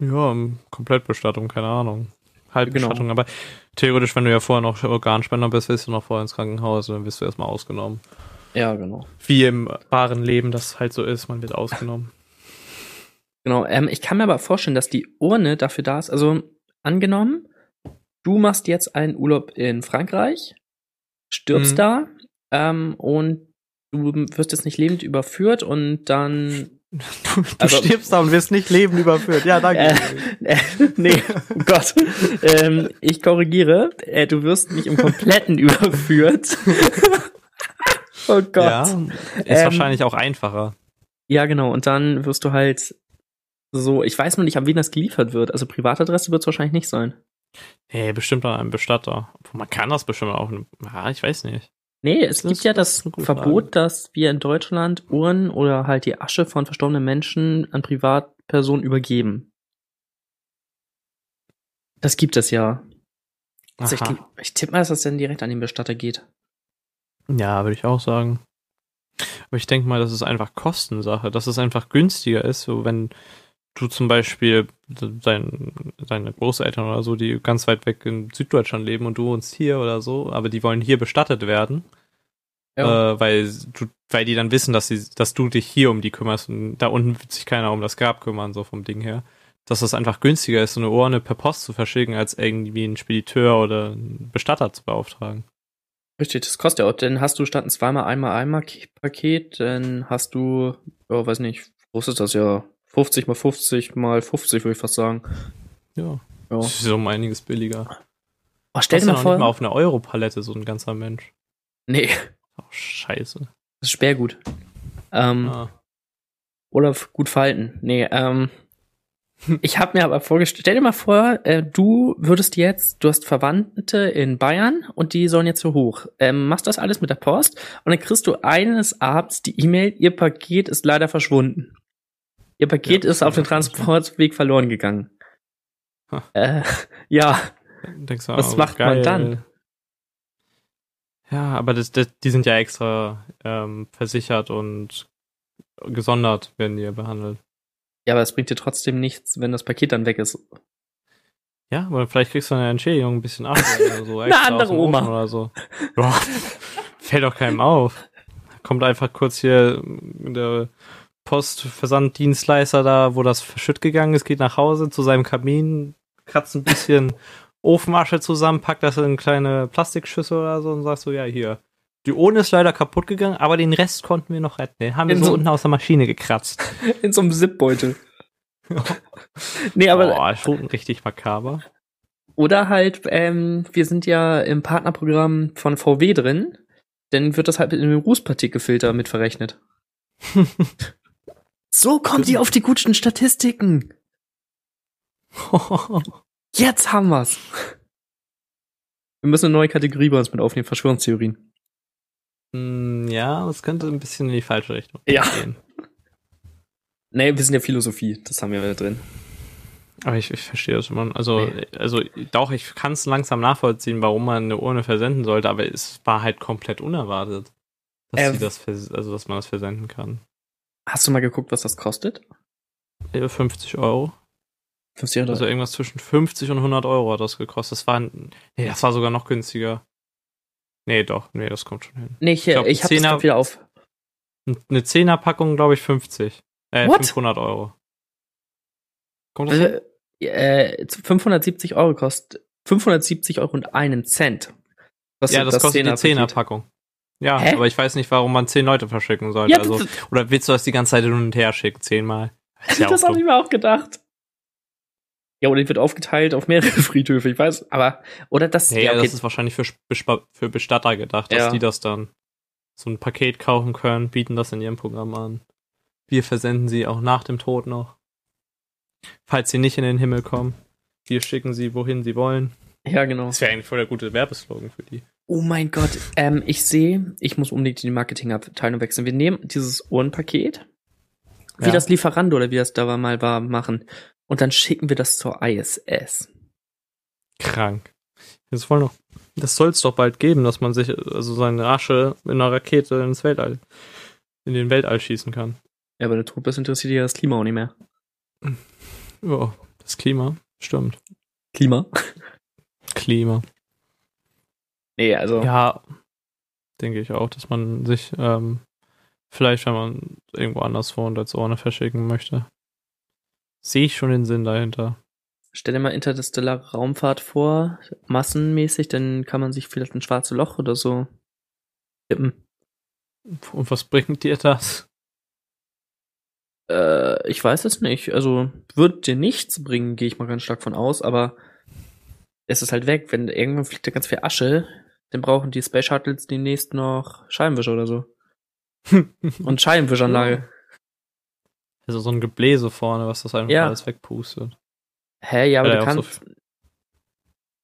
Ja, Komplettbestattung, keine Ahnung. Halbbestattung, genau. aber theoretisch, wenn du ja vorher noch Organspender bist, willst du noch vorher ins Krankenhaus und dann wirst du erstmal ausgenommen.
Ja, genau.
Wie im wahren Leben das halt so ist, man wird ausgenommen.
Genau, ähm, ich kann mir aber vorstellen, dass die Urne dafür da ist. Also angenommen, du machst jetzt einen Urlaub in Frankreich, stirbst mhm. da ähm, und du wirst jetzt nicht lebend überführt und dann
Du, du also, stirbst da und wirst nicht lebend überführt. Ja, danke.
Äh, äh, nee, oh Gott. ähm, ich korrigiere. Äh, du wirst nicht im Kompletten überführt. oh Gott. Ja, ist
ähm, wahrscheinlich auch einfacher.
Ja, genau. Und dann wirst du halt so, ich weiß nur nicht, an wen das geliefert wird. Also Privatadresse wird es wahrscheinlich nicht sein.
Nee, bestimmt an einem Bestatter. Man kann das bestimmt auch. Ja, ich weiß nicht.
Nee, es das gibt ja das Verbot, Frage. dass wir in Deutschland Uhren oder halt die Asche von verstorbenen Menschen an Privatpersonen übergeben. Das gibt es ja. Also ich, ich tippe mal, dass das dann direkt an den Bestatter geht.
Ja, würde ich auch sagen. Aber ich denke mal, das ist einfach Kostensache, dass es einfach günstiger ist, so wenn du zum Beispiel dein, deine Großeltern oder so, die ganz weit weg in Süddeutschland leben und du wohnst hier oder so, aber die wollen hier bestattet werden, ja. äh, weil du, weil die dann wissen, dass sie, dass du dich hier um die kümmerst und da unten wird sich keiner um das Grab kümmern, so vom Ding her. Dass es einfach günstiger ist, so eine Urne per Post zu verschicken, als irgendwie einen Spediteur oder einen Bestatter zu beauftragen.
Richtig, das kostet ja auch. Dann hast du statt ein zweimal einmal einmal Paket, dann hast du, ja, weiß nicht, groß ist das ja 50 mal 50 mal 50, würde ich fast sagen.
Ja. ja. Das ist um einiges billiger.
Oh, stell dir mal vor.
Nicht mal auf eine Europalette, so ein ganzer Mensch.
Nee.
Oh, scheiße.
Das ist Sperrgut. Ähm, ah. Oder gut verhalten. Nee, ähm, ich habe mir aber vorgestellt, stell dir mal vor, äh, du würdest jetzt, du hast Verwandte in Bayern und die sollen jetzt so hoch. Ähm, machst das alles mit der Post und dann kriegst du eines Abends die E-Mail, ihr Paket ist leider verschwunden. Ihr Paket ja, ist auf dem Transportweg verloren gegangen. Äh, ja.
Denkst du,
Was oh, macht geil. man dann?
Ja, aber das, das, die sind ja extra ähm, versichert und gesondert werden die ja behandelt.
Ja, aber es bringt dir trotzdem nichts, wenn das Paket dann weg ist.
Ja, aber vielleicht kriegst du eine Entschädigung ein bisschen ab oder so.
eine andere Oma.
Oder so. Boah, fällt doch keinem auf. Kommt einfach kurz hier der Postversanddienstleister da, wo das verschütt gegangen ist, geht nach Hause zu seinem Kamin, kratzt ein bisschen Ofenasche zusammen, packt das in eine kleine Plastikschüssel oder so und sagt so, ja, hier. Die Ohne ist leider kaputt gegangen, aber den Rest konnten wir noch retten. Den haben in wir so, unten aus der Maschine gekratzt.
In so einem Zipbeutel.
nee, aber. Boah, schon richtig makaber.
Oder halt, ähm, wir sind ja im Partnerprogramm von VW drin, dann wird das halt in den Rußpartikelfilter mit verrechnet. So kommt ihr auf die guten Statistiken. Jetzt haben wir's. Wir müssen eine neue Kategorie bei uns mit aufnehmen, Verschwörungstheorien.
Mm, ja, das könnte ein bisschen in die falsche Richtung
ja. gehen. Nee, wir sind ja Philosophie, das haben wir ja drin.
Aber ich, ich verstehe das schon. Also, nee. also doch, ich kann es langsam nachvollziehen, warum man eine Urne versenden sollte, aber es war halt komplett unerwartet, dass, äh, das, also, dass man das versenden kann.
Hast du mal geguckt, was das kostet?
50 Euro.
50 Euro?
Also irgendwas zwischen 50 und 100 Euro hat das gekostet. Das war, nee, das war sogar noch günstiger. Nee, doch, nee, das kommt schon hin.
Nee, ich, ich, glaub, ich hab Zehner, das wieder auf.
Eine 10er Packung, glaube ich, 50. Äh, What? 500 Euro.
Kommt das also, äh, 570 Euro kostet 570 Euro und einen Cent.
ja, das, kostet die 10er
Paket.
Packung. Ja,
Hä?
aber ich weiß nicht, warum man 10 Leute verschicken sollte.
Ja,
also,
das-
oder willst du das die ganze Zeit hin und her schicken? Zehnmal? Ist ja
das
auch
habe ich mir auch gedacht. Ja, oder die wird aufgeteilt auf mehrere Friedhöfe, ich weiß, aber, oder das,
Nee,
ja, okay,
das ist wahrscheinlich für, für Bestatter gedacht, dass
Ja.
die das dann so ein Paket kaufen können, bieten das in ihrem Programm an. Wir versenden sie auch nach dem Tod noch. Falls sie nicht in den Himmel kommen. Wir schicken sie, wohin sie wollen.
ja, genau.
Das wäre eigentlich voll der gute Werbeslogan für die.
Oh mein Gott, ähm, ich sehe, ich muss unbedingt in die Marketingabteilung wechseln. Wir nehmen dieses Ohrenpaket, wie
Ja.
das Lieferando oder wie das da mal war, machen. Und dann schicken wir das zur ISS.
Krank. Das voll noch. Das soll es doch bald geben, dass man sich also seine Asche in einer Rakete ins Weltall, in den Weltall schießen kann.
Ja, aber der bist, interessiert ja das Klima auch nicht mehr.
Ja, das Klima. Stimmt.
Klima?
Klima.
Nee, also.
Ja, denke ich auch, dass man sich ähm, vielleicht, wenn man irgendwo anders wohnt, als Orne verschicken möchte, sehe ich schon den Sinn dahinter.
Stell dir mal interstellare Raumfahrt vor, massenmäßig, dann kann man sich vielleicht ein schwarzes Loch oder so tippen.
Und was bringt dir das?
Äh, ich weiß es nicht. Also, wird dir nichts bringen, gehe ich mal ganz stark von aus, aber es ist halt weg. Wenn irgendwann fliegt da ganz viel Asche, dann brauchen die Space Shuttles demnächst noch Scheibenwischer oder so. Und Scheibenwischanlage.
Also so ein Gebläse vorne, was das einfach
Ja.
alles wegpustet.
Hä, ja, aber
Ja,
du
auch so
kannst,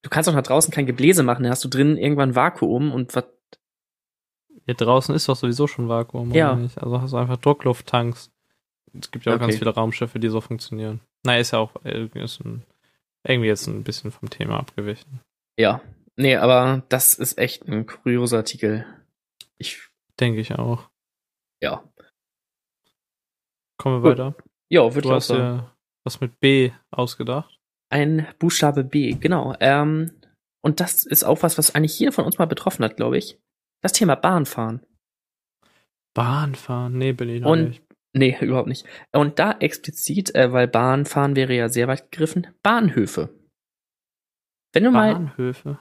du kannst doch nach draußen kein Gebläse machen, dann hast du drin irgendwann Vakuum und was,
Hier draußen ist doch sowieso schon Vakuum,
Ja.
oder nicht? Also hast du einfach Drucklufttanks. Es gibt ja auch
Okay.
ganz viele Raumschiffe, die so funktionieren. Na, ist ja auch irgendwie, ist ein, irgendwie jetzt ein bisschen vom Thema abgewichen.
ja. Nee, aber das ist echt ein kurioser Artikel. Ich,
Denke ich auch.
ja.
Kommen wir
Gut.
weiter.
Ja, würde
Du hast dir was mit B ausgedacht.
Ein Buchstabe B, genau. Ähm, und das ist auch was, was eigentlich jeder von uns mal betroffen hat, glaube ich. Das Thema Bahnfahren.
Bahnfahren? Nee, bin ich noch
Und-
nicht.
Nee, überhaupt nicht. Und da explizit, äh, weil Bahnfahren wäre ja sehr weit gegriffen, Bahnhöfe. Wenn du mal,
Bahnhöfe?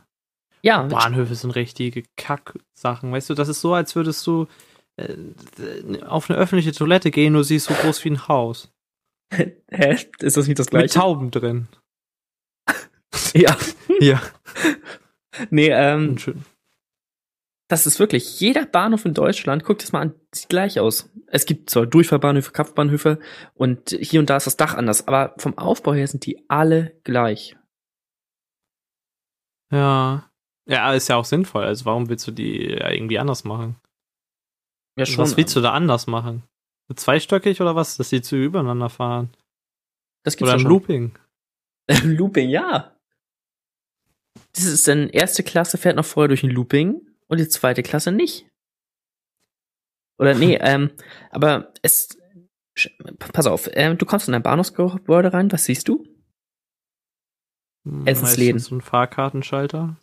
Ja,
Bahnhöfe sind richtige Kack-Sachen. Weißt du, das ist so, als würdest du äh, auf eine öffentliche Toilette gehen, nur sie ist so groß wie ein Haus.
hä, ist das nicht das
Mit
gleiche?
Tauben drin.
Ja.
Ja.
Nee, ähm,
Und schön.
das ist wirklich, jeder Bahnhof in Deutschland, guckt es mal an, sieht gleich aus. Es gibt zwar Durchfahrbahnhöfe, Kapfbahnhöfe und hier und da ist das Dach anders, aber vom Aufbau her sind die alle gleich.
Ja. Ja, ist ja auch sinnvoll. Also warum willst du die irgendwie anders machen?
Ja,
Was willst du da anders machen? Zweistöckig oder was? Dass die Züge übereinander fahren?
Das gibt's
Oder
ja
ein
schon.
Looping?
Looping, ja. Das ist dann erste Klasse fährt noch vorher durch ein Looping und die zweite Klasse nicht. Oder nee, ähm, aber es, pass auf, ähm, du kommst in ein Bahnhofsgebäude rein, was siehst du?
Hm,
Essensläden.
So ein Fahrkartenschalter.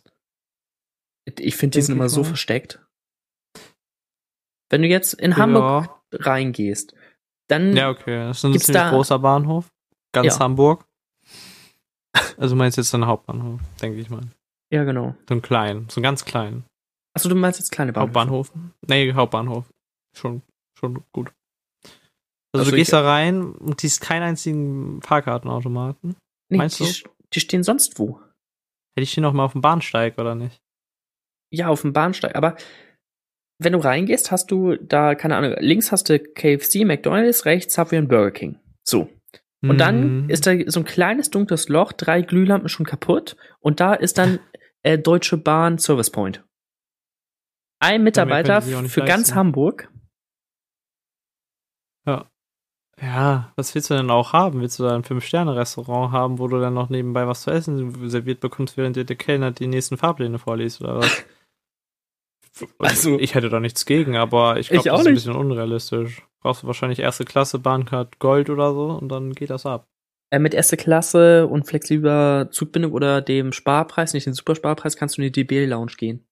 Ich finde, die sind immer so
mal.
versteckt. Wenn du jetzt in Hamburg reingehst, dann
Ja, okay. Das ist ein ziemlich
da-
großer Bahnhof. Ganz
Ja.
Hamburg. Also meinst jetzt den Hauptbahnhof, denke ich mal.
ja genau.
So ein klein, so ein ganz klein.
Achso, du meinst jetzt kleine Bahnhöfe.
Hauptbahnhof? Nee, Hauptbahnhof. Schon, schon gut. Also,
Also
du gehst da rein und siehst keinen einzigen Fahrkartenautomaten.
Nee,
Meinst
die,
du?
die stehen sonst wo.
Hätte ich die noch mal auf dem Bahnsteig oder nicht?
Ja, auf dem Bahnsteig. Aber wenn du reingehst, hast du da, keine Ahnung, links hast du KFC, McDonalds, rechts Subway und Burger King. So. Und dann
Mhm.
ist da so ein kleines dunkles Loch, drei Glühlampen schon kaputt. Und da ist dann äh, Deutsche Bahn Service Point. Ein Mitarbeiter für ganz
leisten.
Hamburg.
Ja, was willst du denn auch haben? Willst du da ein Fünf-Sterne-Restaurant haben, wo du dann noch nebenbei was zu essen serviert bekommst, während dir der Kellner die nächsten Fahrpläne vorliest oder was?
Also-
ich hätte da nichts gegen, aber ich glaube, das ist ein
nicht.
bisschen unrealistisch. Brauchst du wahrscheinlich erste Klasse, Bahncard Gold oder so und dann geht das ab.
Äh, mit erste Klasse und flexibler Zugbindung oder dem Sparpreis, nicht den Supersparpreis, kannst du in die DB Lounge gehen.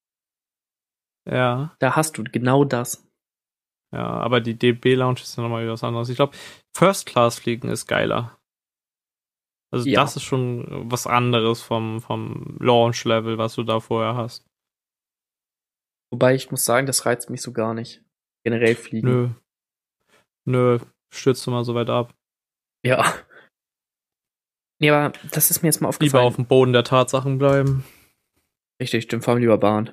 Ja,
Da hast du genau das.
ja, aber die DB Lounge ist ja nochmal wieder was anderes. Ich glaube, First Class fliegen ist geiler. Also
Ja.
das ist schon was anderes vom, vom Launch-Level, was du da vorher hast.
Wobei ich muss sagen, das reizt mich so gar nicht. Generell fliegen.
Nö. Nö, stürzt du mal so weit ab.
Ja. Nee, aber das ist mir jetzt mal aufgefallen.
Lieber auf dem Boden der Tatsachen bleiben.
Richtig, dann fahren wir lieber Bahn.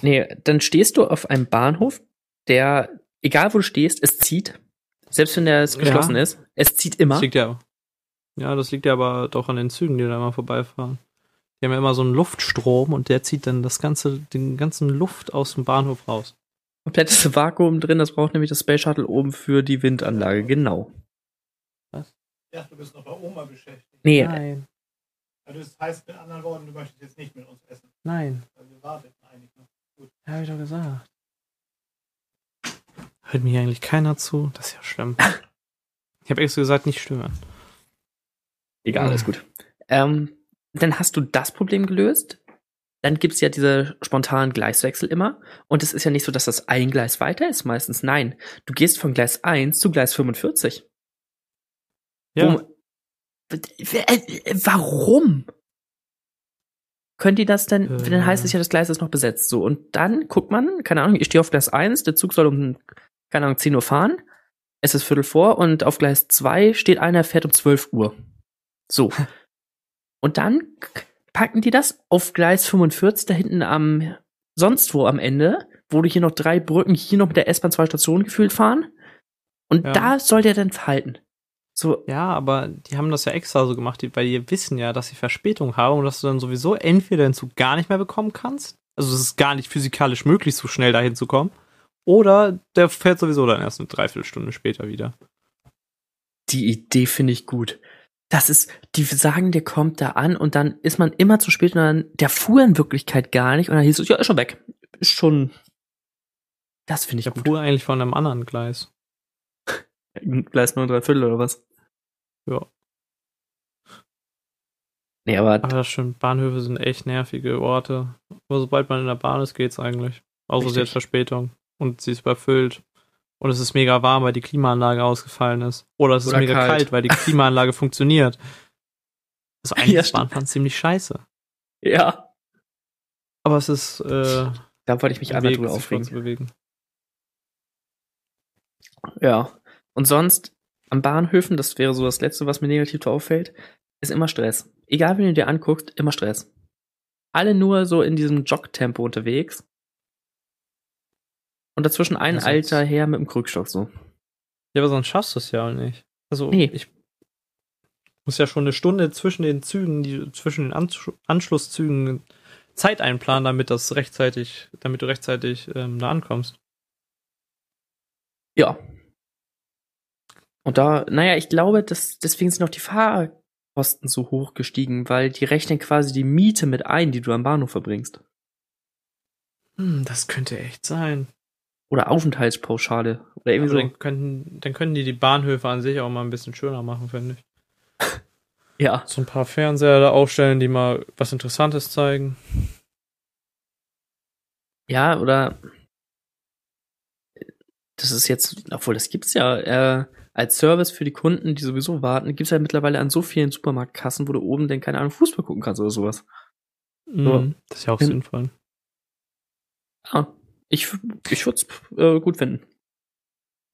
Nee, dann stehst du auf einem Bahnhof, der, egal wo du stehst, es zieht. Selbst wenn der geschlossen
Ja.
ist, es zieht immer.
Das liegt ja. Ja, das liegt ja aber doch an den Zügen, die da immer vorbeifahren. Die haben ja immer so einen Luftstrom und der zieht dann das ganze, den ganzen Luft aus dem Bahnhof raus.
Komplettes Vakuum drin, das braucht nämlich das Space Shuttle oben für die Windanlage, genau.
Ja, du bist noch bei Oma beschäftigt.
Nee,
Nein,
Also das heißt mit anderen Worten, du möchtest jetzt nicht mit uns essen.
nein,
Weil wir warteten eigentlich noch.
ja, hab ich doch gesagt. Hört mir hier eigentlich keiner zu? Das ist ja schlimm. Ich habe extra gesagt, nicht stören.
egal, alles gut. Ähm, dann hast du das Problem gelöst. Dann gibt's ja diese spontanen Gleiswechsel immer. Und es ist ja nicht so, dass das ein Gleis weiter ist, meistens. Nein, du gehst von Gleis 1 zu Gleis 45.
Ja,
Äh, Warum? Können die das denn,
Äh.
dann heißt es ja, das Gleis ist noch besetzt. So, und dann guckt man, keine Ahnung, ich stehe auf Gleis 1, der Zug soll um, keine Ahnung, 10 Uhr fahren. Es ist Viertel vor und auf Gleis 2 steht einer, fährt um 12 Uhr. So. und dann packen die das auf Gleis 45 da hinten am, sonst wo am Ende, wo du hier noch drei Brücken, hier noch mit der S-Bahn zwei Stationen gefühlt fahren. Und
Ja.
da soll der dann verhalten. So,
Ja, aber die haben das ja extra so gemacht, weil die wissen ja, dass sie Verspätung haben und dass du dann sowieso entweder den Zug gar nicht mehr bekommen kannst, also es ist gar nicht physikalisch möglich, so schnell dahin zu kommen, oder der fährt sowieso dann erst eine Dreiviertelstunde später wieder.
Die Idee finde ich gut. Das ist, die sagen, der kommt da an und dann ist man immer zu spät und dann, der fuhr in Wirklichkeit gar nicht und dann hieß es, ja, ist schon weg. Ist schon, das finde ich
Der
gut.
fuhr eigentlich von einem anderen Gleis.
Gleis 9 3 Viertel oder was?
Ja.
Nee, aber
Aber das stimmt, Bahnhöfe sind echt nervige Orte. Aber sobald man in der Bahn ist, geht's eigentlich. Außer sie hat. Verspätung und sie ist überfüllt. Und es ist mega warm, weil die Klimaanlage ausgefallen ist. Oder es ist
Oder
mega
kalt.
kalt. weil die Klimaanlage funktioniert. Also eigentlich
Ja,
ist Bahnfahren ziemlich scheiße.
ja,
Aber es ist äh,
da wollte ich mich
ein
einmal drüber aufregen. Ja. Und sonst, an Bahnhöfen, das wäre so das Letzte, was mir negativ auffällt, ist immer Stress. Egal, wenn du dir anguckst, immer Stress. Alle nur so in diesem Jogtempo unterwegs. Und dazwischen ein
Also
alter Herr mit dem Krückstock so.
Ja, aber sonst schaffst du es ja auch nicht. Also
Nee.
ich muss ja schon eine Stunde zwischen den Zügen, die zwischen den Ansch Anschlusszügen Zeit einplanen, damit das rechtzeitig, damit du rechtzeitig ähm, da ankommst.
Ja. Und da, naja, ich glaube, dass deswegen sind auch die Fahrkosten so hoch gestiegen, weil die rechnen quasi die Miete mit ein, die du am Bahnhof verbringst.
Hm, das könnte echt sein.
Oder Aufenthaltspauschale. Oder irgendwie so.
dann, könnten, dann können die die Bahnhöfe an sich auch mal ein bisschen schöner machen, finde ich.
Ja.
So ein paar Fernseher da aufstellen, die mal was Interessantes zeigen.
Ja, oder das ist jetzt, obwohl das gibt's ja, äh, als Service für die Kunden, die sowieso warten, gibt's ja mittlerweile an so vielen Supermarktkassen, wo du oben dann, keine Ahnung, Fußball gucken kannst oder sowas.
Mhm, das ist ja auch sinnvoll.
Ja, ich, ich würde es äh, gut finden.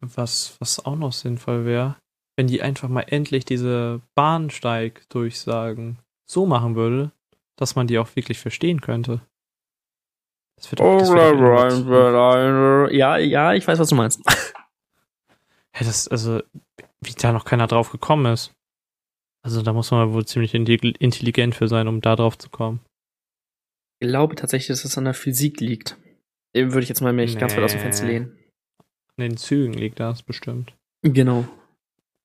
Was, was auch noch sinnvoll wäre, wenn die einfach mal endlich diese Bahnsteig-Durchsagen so machen würde, dass man die auch wirklich verstehen könnte. Das wird doch, das wird
Ja, ja, ich weiß, was du meinst.
Hä, das, also, wie da noch keiner drauf gekommen ist. Also, da muss man wohl ziemlich intelli- intelligent für sein, um da drauf zu kommen.
Ich glaube tatsächlich, dass es an der Physik liegt. Würde ich jetzt mal mich ganz weit aus dem Fenster
Nee.
lehnen.
In den Zügen liegt das bestimmt.
Genau.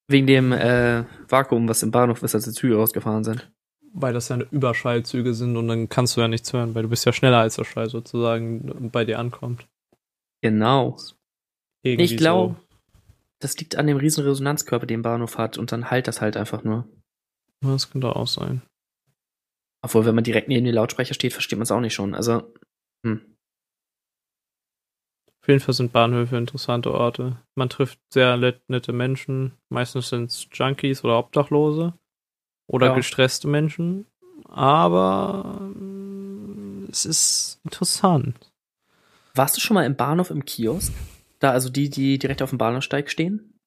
Wegen dem äh, Vakuum, was im Bahnhof ist, als die Züge rausgefahren sind.
Weil das ja Überschallzüge sind und dann kannst du ja nichts hören, weil du bist ja schneller als der Schall sozusagen bei dir ankommt.
Genau.
Irgendwie
Ich glaube, das liegt an dem riesen Resonanzkörper, den Bahnhof hat und dann halt das halt einfach nur.
So. Das könnte auch sein.
Obwohl, wenn man direkt neben den Lautsprecher steht, versteht man es auch nicht schon. Also, hm.
Auf jeden Fall sind Bahnhöfe interessante Orte. Man trifft sehr nette Menschen. Meistens sind es Junkies oder Obdachlose. Oder
Ja.
gestresste Menschen. Aber mm, es ist interessant.
Warst du schon mal im Bahnhof im Kiosk? Da, also die, die direkt auf dem Bahnhofsteig stehen?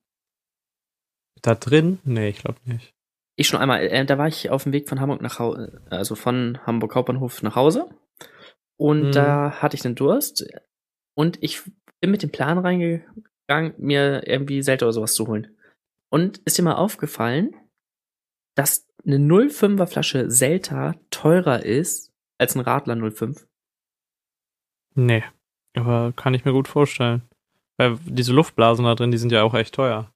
Da drin? Nee, ich glaube nicht.
Ich schon einmal, äh, da war ich auf dem Weg von Hamburg nach Hause, also von Hamburg Hauptbahnhof nach Hause. Und
Mhm.
da hatte ich den Durst. Und ich bin mit dem Plan reingegangen, mir irgendwie Selter oder sowas zu holen. Und ist dir mal aufgefallen, dass eine 05er Flasche Selta teurer ist als ein Radler 05?
Nee. Aber kann ich mir gut vorstellen. Weil diese Luftblasen da drin, die sind ja auch echt teuer.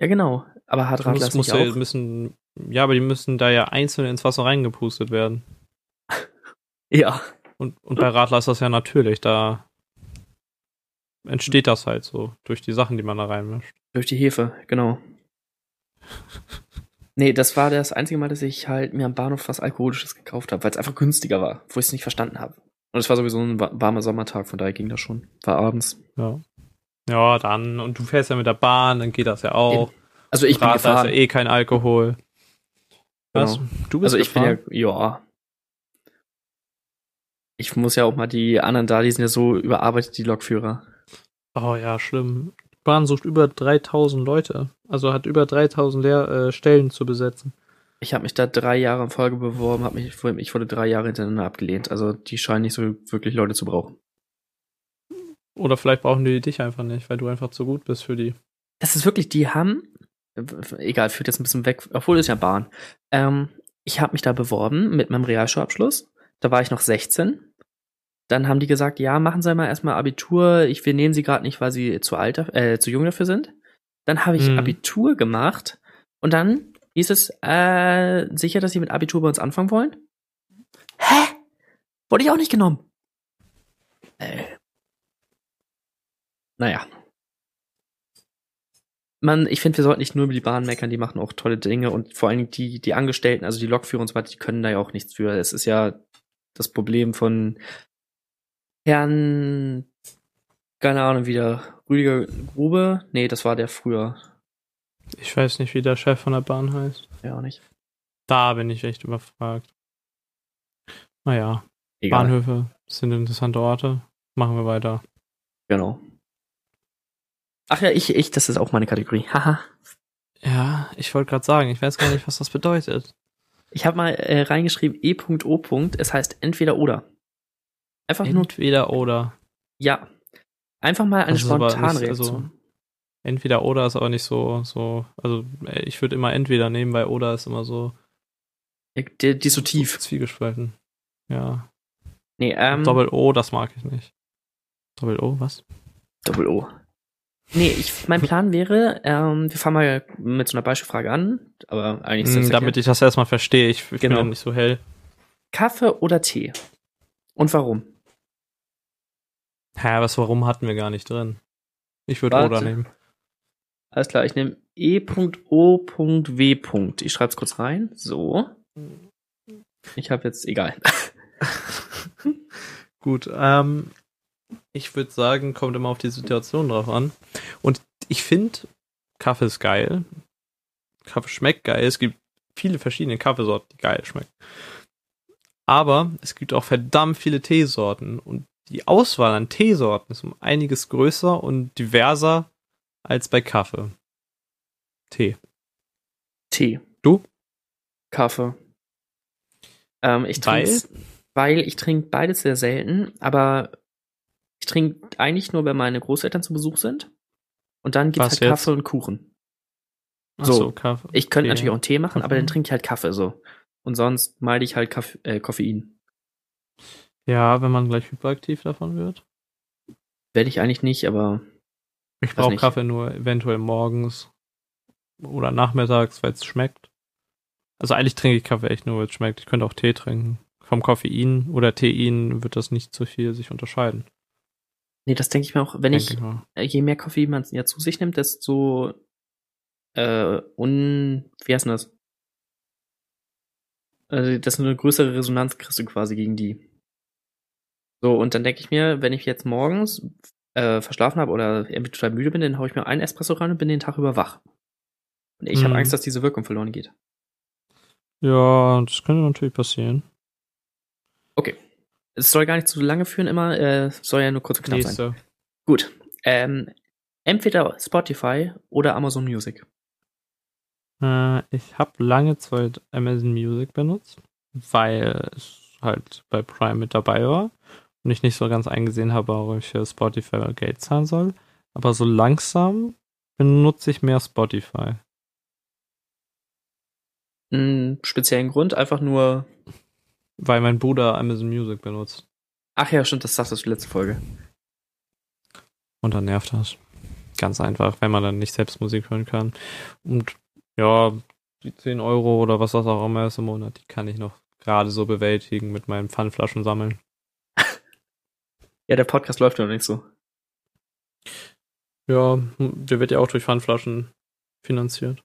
Ja, genau. Aber hat Radler
muss, muss
nicht
ja,
auch?
müssen, ja, aber die müssen da ja einzeln ins Wasser reingepustet werden.
Ja.
Und, und bei Radler ist das ja natürlich, da entsteht das halt so durch die Sachen, die man da reinmischt.
Durch die Hefe, genau. Nee, das war das einzige Mal, dass ich halt mir am Bahnhof was Alkoholisches gekauft habe, weil es einfach günstiger war, wo ich es nicht verstanden habe. Und es war sowieso ein wa- warmer Sommertag, von daher ging das schon. War abends.
Ja. Ja, dann, und du fährst ja mit der Bahn, dann geht das ja auch.
Also ich bin
Radler
gefahren.
ist ja eh kein Alkohol. Was?
Genau.
Du bist
Also ich
gefahren?
bin ja, ja. Ich muss ja auch mal die anderen da, die sind ja so überarbeitet, die Lokführer.
Oh ja, schlimm. Die Bahn sucht über 3000 Leute. Also hat über 3000 Lehr äh, Stellen zu besetzen.
Ich habe mich da drei Jahre in Folge beworben, hab mich, ich wurde drei Jahre hintereinander abgelehnt. Also die scheinen nicht so wirklich Leute zu brauchen.
Oder vielleicht brauchen die dich einfach nicht, weil du einfach zu gut bist für die.
Das ist wirklich, die haben, egal, führt jetzt ein bisschen weg, obwohl es ja Bahn. Ähm, ich habe mich da beworben mit meinem Realschulabschluss. Da war ich noch 16. Dann haben die gesagt, ja, machen Sie mal erstmal Abitur. Ich, wir nehmen Sie gerade nicht, weil Sie zu alt, äh, zu jung dafür sind. Dann habe ich
Mhm.
Abitur gemacht und dann hieß es, äh, sicher, dass Sie mit Abitur bei uns anfangen wollen? Hä? Wurde ich auch nicht genommen. Äh. Naja. Man, ich finde, wir sollten nicht nur über die Bahn meckern, die machen auch tolle Dinge und vor allen Dingen die, die Angestellten, also die Lokführer und so weiter, die können da ja auch nichts für. Es ist ja das Problem von Herrn, keine Ahnung, wieder Rüdiger Grube. Nee, das war der früher.
Ich weiß nicht, wie der Chef von der Bahn heißt.
Ja, auch nicht.
Da bin ich echt überfragt. Naja,
Egal.
Bahnhöfe sind interessante Orte. Machen wir weiter.
Genau. Ach ja, ich, ich, das ist auch meine Kategorie. Haha.
Ja, ich wollte gerade sagen, ich weiß gar nicht, was das bedeutet.
Ich habe mal äh, reingeschrieben E.O. Es heißt entweder oder. Einfach nur
Entweder oder.
ja. Einfach mal eine Spontanreaktion.
also- Entweder oder ist aber nicht so, so, also äh, ich würde immer entweder nehmen, weil oder ist immer so
die, die ist so tief.
zwiegespalten. Ja.
Nee, ähm,
Doppel O, das mag ich nicht. Doppel O, was?
Doppel O. Nee, ich, mein Plan wäre, ähm, wir fangen mal mit so einer Beispielfrage an, aber eigentlich ist das
damit ich das erstmal verstehe. Ich, ich
Genau.
bin ja nicht so hell.
Kaffee oder Tee? Und warum?
Hä, was, warum hatten wir gar nicht drin? Ich würde oder nehmen.
Alles klar, ich nehme E.O.W. Ich schreibe es kurz rein. So. Ich habe jetzt, egal.
Gut, ähm, ich würde sagen, kommt immer auf die Situation drauf an. Und ich finde, Kaffee ist geil. Kaffee schmeckt geil. Es gibt viele verschiedene Kaffeesorten, die geil schmecken. Aber es gibt auch verdammt viele Teesorten. Und die Auswahl an Teesorten ist um einiges größer und diverser als bei Kaffee. Tee.
Tee.
Du?
Kaffee. Ähm, ich
Weil?
trinke, weil ich trinke beides sehr selten, aber ich trinke eigentlich nur, wenn meine Großeltern zu Besuch sind. Und dann gibt's
Was
halt
jetzt?
Kaffee und Kuchen.
Ach
So,
Kaffee.
Ich könnte natürlich auch einen Tee machen, aber dann
Mhm.
trinke ich halt Kaffee so. Und sonst meide ich halt Kaff äh, Koffein.
Ja, wenn man gleich hyperaktiv davon wird.
Werde ich eigentlich nicht, aber
Ich brauche. Kaffee nur eventuell morgens oder nachmittags, weil es schmeckt. Also eigentlich trinke ich Kaffee echt nur, weil es schmeckt. Ich könnte auch Tee trinken. Vom Koffein oder Tein wird das nicht so viel sich unterscheiden.
nee, das denke ich mir auch, wenn ich,
mal.
äh, je mehr Koffein man ja zu sich nimmt, desto äh, un, wie heißt denn das? Also, das ist eine größere Resonanz kriegst du quasi gegen die. So, und dann denke ich mir, wenn ich jetzt morgens äh, verschlafen habe oder irgendwie total müde bin, dann hau ich mir einen Espresso rein und bin den Tag über wach. Und ich habe
Mhm.
Angst, dass diese Wirkung verloren geht.
Ja, das könnte natürlich passieren.
Okay. Es soll gar nicht zu lange führen immer, äh, soll ja nur kurz und knapp sein.
Nächste.
Gut. Ähm, entweder Spotify oder Amazon Music.
Äh, ich habe lange Zeit Amazon Music benutzt, weil es halt bei Prime mit dabei war und ich nicht so ganz eingesehen habe, warum ich für Spotify Geld zahlen soll. Aber so langsam benutze ich mehr Spotify.
Einen speziellen Grund, einfach nur.
Weil mein Bruder Amazon Music benutzt.
Ach ja, stimmt, das sagtest du letzte Folge.
Und dann nervt das. Ganz einfach, wenn man dann nicht selbst Musik hören kann. Und ja, die 10 Euro oder was das auch immer ist im Monat, die kann ich noch gerade so bewältigen mit meinem Pfandflaschen sammeln.
Ja, der Podcast läuft ja noch nicht so.
Ja, der wird ja auch durch Pfandflaschen finanziert.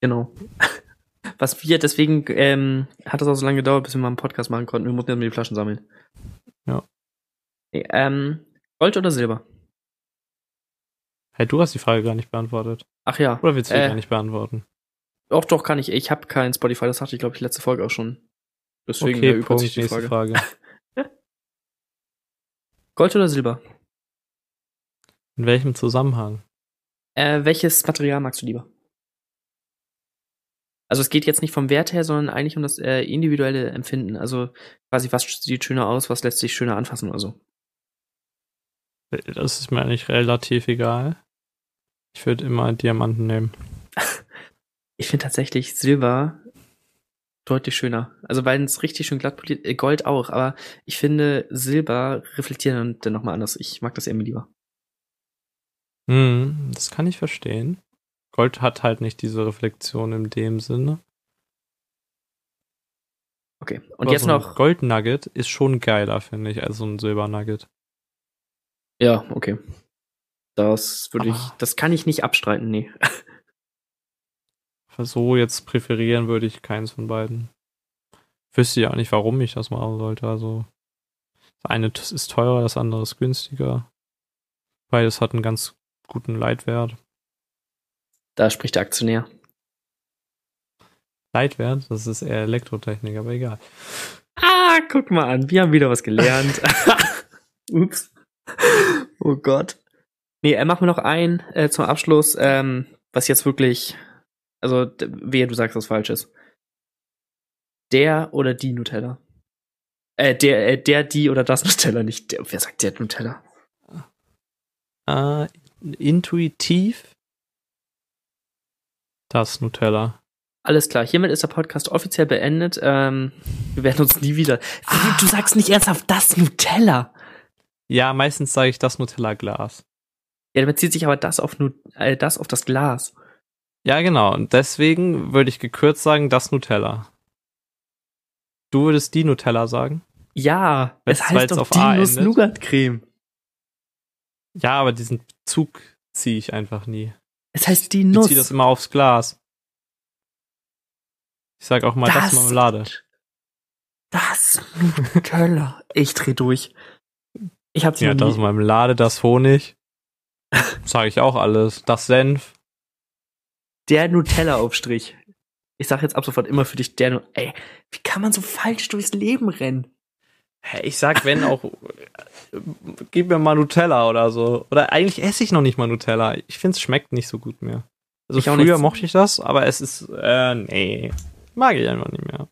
Genau. Was wir, deswegen ähm, hat es auch so lange gedauert, bis wir mal einen Podcast machen konnten. Wir mussten ja die Flaschen sammeln.
Ja.
Ähm, Gold oder Silber?
Hey, du hast die Frage gar nicht beantwortet.
Ach ja.
Oder willst du die
Äh.
gar nicht beantworten?
Doch, doch, kann ich. Ich habe kein Spotify, das hatte ich, glaube ich, letzte Folge auch schon. Deswegen
okay, Punkt,
sich die
nächste
Frage.
Frage.
Gold oder Silber?
In welchem Zusammenhang?
Äh, welches Material magst du lieber? Also es geht jetzt nicht vom Wert her, sondern eigentlich um das äh, individuelle Empfinden. Also quasi, was sieht schöner aus, was lässt sich schöner anfassen oder so.
Das ist mir eigentlich relativ egal. Ich würde immer Diamanten nehmen.
Ich finde tatsächlich Silber deutlich schöner. Also weil es richtig schön glatt poliert, äh, Gold auch, aber ich finde Silber reflektiert dann, nochmal anders. Ich mag das irgendwie lieber.
Hm, das kann ich verstehen. Gold hat halt nicht diese Reflexion in dem Sinne.
Okay. Und
Aber
jetzt
so
noch.
Goldnugget ist schon geiler, finde ich, als so ein Silbernugget.
Ja, okay. Das würde ich, das kann ich nicht abstreiten, nee.
So jetzt präferieren würde ich keins von beiden. Wüsste ja auch nicht, warum ich das machen sollte. Also, das eine ist teurer, das andere ist günstiger. Beides hat einen ganz guten Leitwert.
Da spricht der Aktionär.
Leitwert, das ist eher Elektrotechnik, aber egal.
Ah, guck mal an, wir haben wieder was gelernt. Ups. Oh Gott. Nee, äh, machen wir noch ein äh, zum Abschluss, ähm, was jetzt wirklich, also wehe, du sagst was Falsches. Der oder die Nutella? Äh, der, äh, der, die oder das Nutella, nicht der, wer sagt der Nutella?
Äh, intuitiv das Nutella.
Alles klar, hiermit ist der Podcast offiziell beendet. Ähm, wir werden uns nie wieder.
Ah.
Du sagst nicht ernsthaft das Nutella.
Ja, meistens sage ich das Nutella-Glas.
Ja, damit bezieht sich aber das auf, Nu- äh, das auf das Glas.
Ja, genau. Und deswegen würde ich gekürzt sagen, das Nutella. Du würdest die Nutella sagen?
Ja,
Weil's-
es heißt doch die. Nuss-Nougat-Creme.
Ja, aber diesen Zug ziehe ich einfach nie.
Es heißt die
Ich
Nuss.
ziehe das immer aufs Glas. Ich sag auch mal das, Marmelade.
Das Nutella. Ich dreh durch. Ich hab's
Ja, das. Marmelade, das Honig. Sage ich auch alles. Das Senf.
Der Nutella-Aufstrich. Ich sag jetzt ab sofort immer für dich der Nu- Ey, wie kann man so falsch durchs Leben rennen?
Ich sag, wenn auch, gib mir mal Nutella oder so. Oder eigentlich esse ich noch nicht mal Nutella. Ich finde, es schmeckt nicht so gut mehr. Also
Ich
früher mochte ich das, aber es ist, äh, nee. Mag ich einfach nicht mehr.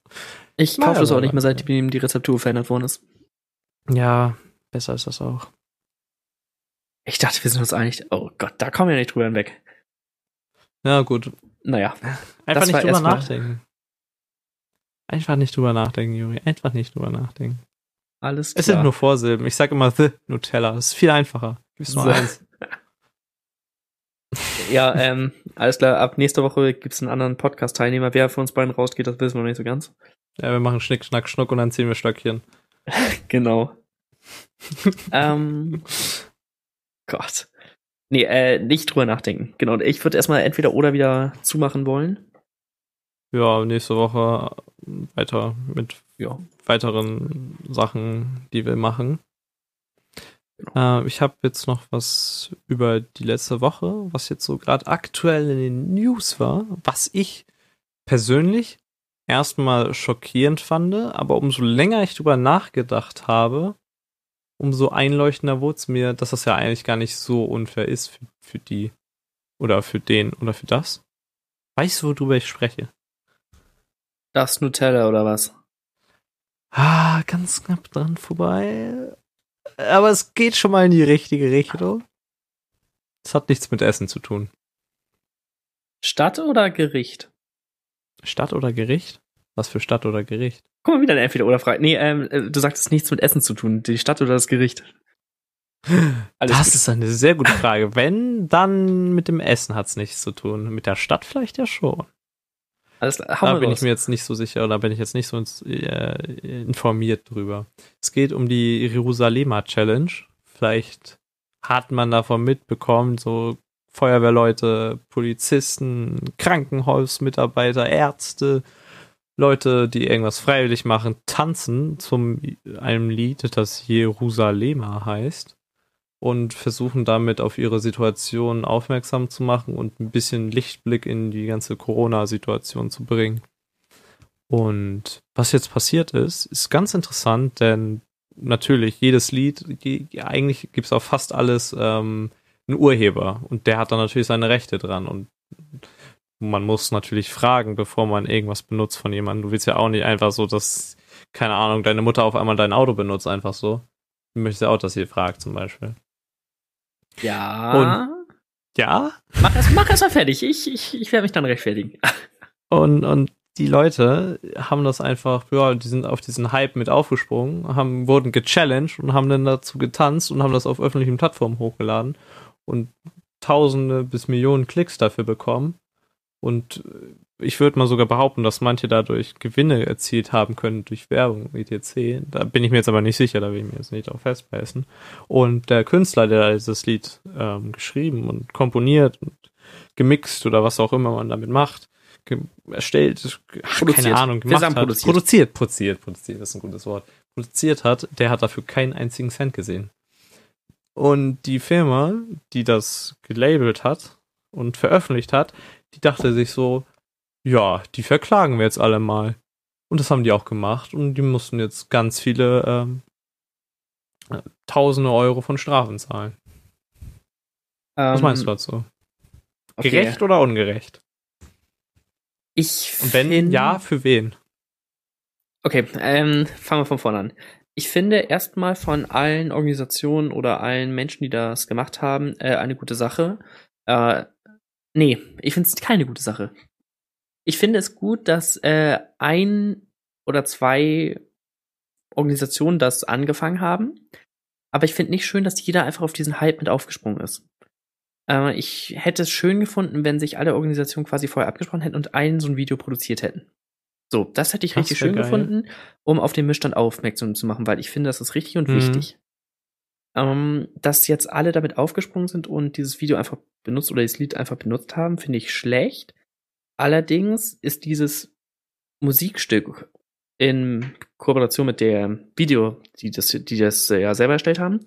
Ich
Nein,
kaufe das auch nicht mehr, seitdem die Rezeptur verändert worden ist.
Ja, besser ist das auch.
Ich dachte, wir sind uns einig. Oh Gott, da kommen wir nicht drüber hinweg.
Ja, gut.
Naja,
Einfach nicht drüber nachdenken. Einfach nicht drüber nachdenken, Juri. Einfach nicht drüber nachdenken.
alles klar.
Es sind nur Vorsilben. Ich sag immer The Nutella. Das ist viel einfacher. Gib's nur
The.
eins.
Ja, ähm, alles klar. Ab nächster Woche gibt's einen anderen Podcast-Teilnehmer. Wer für uns beiden rausgeht, das wissen wir noch nicht so ganz.
Ja, wir machen Schnick, Schnack, Schnuck und dann ziehen wir Stöckchen.
Genau. ähm, Gott. Nee, äh, nicht drüber nachdenken. Genau. Ich würde erstmal entweder oder wieder zumachen wollen.
Ja, nächste Woche weiter mit
Ja.
weiteren Sachen, die wir machen. Äh, ich habe jetzt noch was über die letzte Woche, was jetzt so gerade aktuell in den News war, was ich persönlich erstmal schockierend fand, aber umso länger ich drüber nachgedacht habe, umso einleuchtender wurde es mir, dass das ja eigentlich gar nicht so unfair ist für, für die oder für den oder für das. Weißt du, worüber ich spreche?
Das Nutella oder was?
Ah, ganz knapp dran vorbei. Aber es geht schon mal in die richtige Richtung. Es hat nichts mit Essen zu tun.
Stadt oder Gericht?
Stadt oder Gericht? Was für Stadt oder Gericht?
Guck mal, wieder eine entweder oder Frage. Nee, ähm, äh, du sagtest nichts mit Essen zu tun. Die Stadt oder das Gericht?
Alles das gut. ist eine sehr gute Frage. Wenn, dann mit dem Essen hat's nichts zu tun. Mit der Stadt vielleicht ja schon.
Alles,
da bin raus. ich mir jetzt nicht so sicher oder bin ich jetzt nicht so äh, informiert drüber. Es geht um die Jerusalemer Challenge. Vielleicht hat man davon mitbekommen, so Feuerwehrleute, Polizisten, Krankenhausmitarbeiter, Ärzte, Leute, die irgendwas freiwillig machen, tanzen zum einem Lied, das Jerusalemer heißt und versuchen damit auf ihre Situation aufmerksam zu machen und ein bisschen Lichtblick in die ganze Corona-Situation zu bringen. Und was jetzt passiert ist, ist ganz interessant, denn natürlich, jedes Lied, eigentlich gibt es auf fast alles ähm, einen Urheber und der hat dann natürlich seine Rechte dran und man muss natürlich fragen, bevor man irgendwas benutzt von jemandem. Du willst ja auch nicht einfach so, dass, keine Ahnung, deine Mutter auf einmal dein Auto benutzt, einfach so. Du möchtest ja auch, dass sie fragt, zum Beispiel.
Ja.
Und, ja?
Mach erst, mach erst mal fertig. Ich, ich, ich werde mich dann rechtfertigen.
Und, und die Leute haben das einfach, ja, die sind auf diesen Hype mit aufgesprungen, haben, wurden gechallenged und haben dann dazu getanzt und haben das auf öffentlichen Plattformen hochgeladen und Tausende bis Millionen Klicks dafür bekommen. Und ich würde mal sogar behaupten, dass manche dadurch Gewinne erzielt haben können durch Werbung, etc. Da bin ich mir jetzt aber nicht sicher, da will ich mir jetzt nicht drauf festbeißen. Und der Künstler, der dieses Lied ähm, geschrieben und komponiert und gemixt oder was auch immer man damit macht, erstellt, ach, keine Ahnung, gemacht hat,
produziert.
produziert, produziert, produziert, das ist ein gutes Wort, produziert hat, der hat dafür keinen einzigen Cent gesehen. Und die Firma, die das gelabelt hat und veröffentlicht hat, die dachte sich so, ja, die verklagen wir jetzt alle mal. Und das haben die auch gemacht und die mussten jetzt ganz viele ähm, äh, Tausende Euro von Strafen zahlen. Ähm, Was meinst du dazu? Okay. Gerecht oder ungerecht?
Ich
Und wenn find... ja, für wen?
Okay, ähm, fangen wir von vorne an. Ich finde erstmal von allen Organisationen oder allen Menschen, die das gemacht haben, äh, eine gute Sache. Äh, nee, ich finde es keine gute Sache ich finde es gut, dass äh, ein oder zwei Organisationen das angefangen haben. Aber ich finde nicht schön, dass jeder einfach auf diesen Hype mit aufgesprungen ist. Äh, ich hätte es schön gefunden, wenn sich alle Organisationen quasi vorher abgesprochen hätten und einen so ein Video produziert hätten. So, das hätte ich das richtig schön geil. gefunden, um auf den Missstand aufmerksam zu machen, weil ich finde, das ist richtig und mhm. wichtig. Ähm, dass jetzt alle damit aufgesprungen sind und dieses Video einfach benutzt oder das Lied einfach benutzt haben, finde ich schlecht. Allerdings ist dieses Musikstück in Kooperation mit der Video, die das, die das äh, ja selber erstellt haben,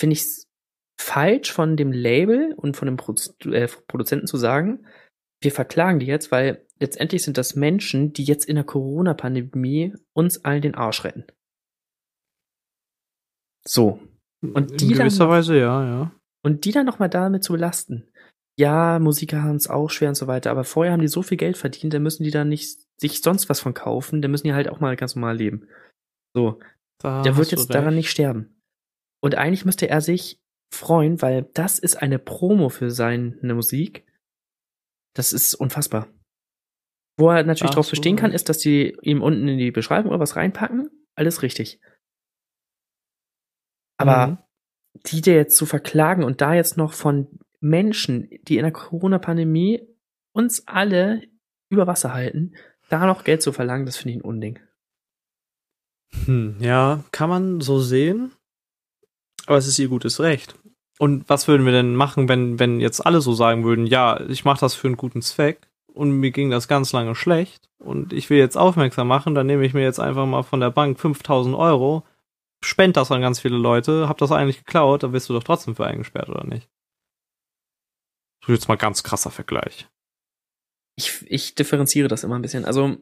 finde ich falsch von dem Label und von dem Produ äh, Produzenten zu sagen, wir verklagen die jetzt, weil letztendlich sind das Menschen, die jetzt in der Corona-Pandemie uns allen den Arsch retten. So.
Und die in gewisser dann, Weise, ja, ja.
Und die dann nochmal damit zu belasten ja, Musiker haben es auch schwer und so weiter, aber vorher haben die so viel Geld verdient, da müssen die dann nicht sich sonst was von kaufen, da müssen die halt auch mal ganz normal leben. So. Da der wird jetzt daran nicht sterben. Und eigentlich müsste er sich freuen, weil das ist eine Promo für seine Musik. Das ist unfassbar. Wo er natürlich drauf bestehen kann, ist, dass die ihm unten in die Beschreibung oder was reinpacken. Alles richtig. Aber mhm. die dir jetzt zu verklagen und da jetzt noch von Menschen, die in der Corona-Pandemie uns alle über Wasser halten, da noch Geld zu verlangen, das finde ich ein Unding.
Hm, ja, kann man so sehen. Aber es ist ihr gutes Recht. Und was würden wir denn machen, wenn, wenn jetzt alle so sagen würden, ja, ich mache das für einen guten Zweck und mir ging das ganz lange schlecht und ich will jetzt aufmerksam machen, dann nehme ich mir jetzt einfach mal von der Bank 5000 Euro, spend das an ganz viele Leute, hab das eigentlich geklaut, dann wirst du doch trotzdem für eingesperrt, oder nicht? So jetzt mal ganz krasser Vergleich.
Ich, ich differenziere das immer ein bisschen. Also,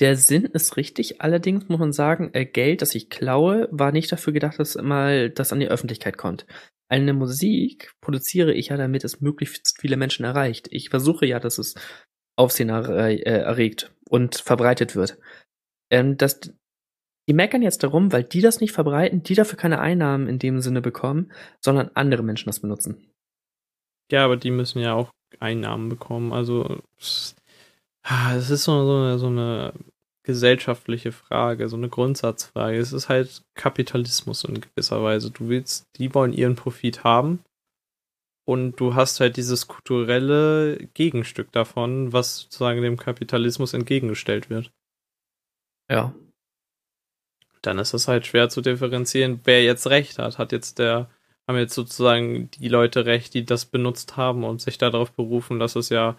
Der Sinn ist richtig, allerdings muss man sagen, äh, Geld, das ich klaue, war nicht dafür gedacht, dass mal das an die Öffentlichkeit kommt. Eine Musik produziere ich ja, damit es möglichst viele Menschen erreicht. Ich versuche ja, dass es Aufsehen äh, erregt und verbreitet wird. Ähm, das, die meckern jetzt darum, weil die das nicht verbreiten, die dafür keine Einnahmen in dem Sinne bekommen, sondern andere Menschen das benutzen.
Ja, aber die müssen ja auch Einnahmen bekommen. Also es ah, ist so, so, eine, so eine gesellschaftliche Frage, so eine Grundsatzfrage. Es ist halt Kapitalismus in gewisser Weise. Du willst, die wollen ihren Profit haben und du hast halt dieses kulturelle Gegenstück davon, was sozusagen dem Kapitalismus entgegengestellt wird.
Ja.
Dann ist es halt schwer zu differenzieren, wer jetzt recht hat. Hat jetzt der, haben jetzt sozusagen die Leute recht, die das benutzt haben und sich darauf berufen, dass es ja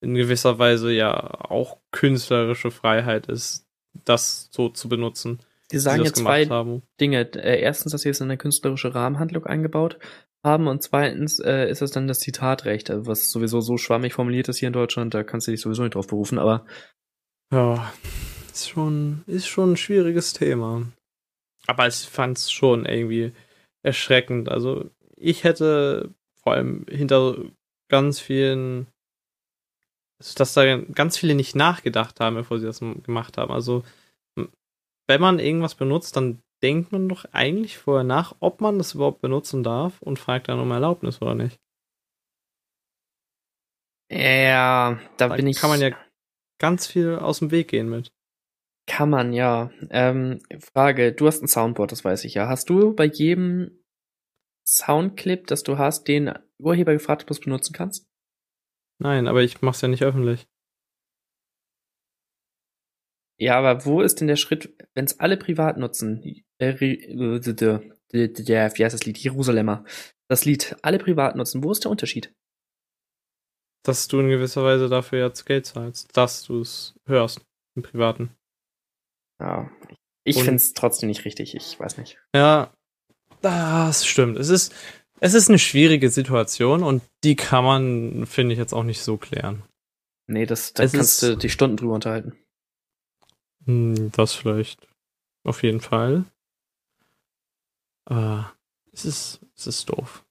in gewisser Weise ja auch künstlerische Freiheit ist, das so zu benutzen.
Die sagen jetzt
gemacht
zwei
haben.
Dinge. Äh, erstens, dass sie es in eine künstlerische Rahmenhandlung eingebaut haben und zweitens äh, ist es dann das Zitatrecht, äh, was sowieso so schwammig formuliert ist hier in Deutschland, da kannst du dich sowieso nicht drauf berufen, aber
Ja, ist schon, ist schon ein schwieriges Thema. Aber ich fand es schon irgendwie erschreckend. Also ich hätte vor allem hinter ganz vielen, dass da ganz viele nicht nachgedacht haben, bevor sie das gemacht haben. Also wenn man irgendwas benutzt, dann denkt man doch eigentlich vorher nach, ob man das überhaupt benutzen darf und fragt dann um Erlaubnis oder nicht.
ja, da
Da
bin ich.
kann man ja ganz viel aus dem Weg gehen mit.
Kann man, ja. Ähm, Frage, du hast ein Soundboard, das weiß ich ja. Hast du bei jedem Soundclip, das du hast, den Urheber gefragt, ob du es benutzen kannst?
Nein, aber ich mach's ja nicht öffentlich.
Ja, aber wo ist denn der Schritt, wenn es alle privat nutzen? Äh, äh, wie heißt das Lied? Jerusalemer. Das Lied alle privat nutzen. Wo ist der Unterschied?
dass du in gewisser Weise dafür jetzt Geld zahlst, dass du es hörst im Privaten.
Ja, ich finde es trotzdem nicht richtig. Ich weiß nicht.
Ja, das stimmt. Es ist, es ist eine schwierige Situation und die kann man, finde ich, jetzt auch nicht so klären.
Nee, das, da
Es
kannst
ist-
du die Stunden drüber unterhalten.
Hm, Das vielleicht. Auf jeden Fall. Aber es ist, es ist doof.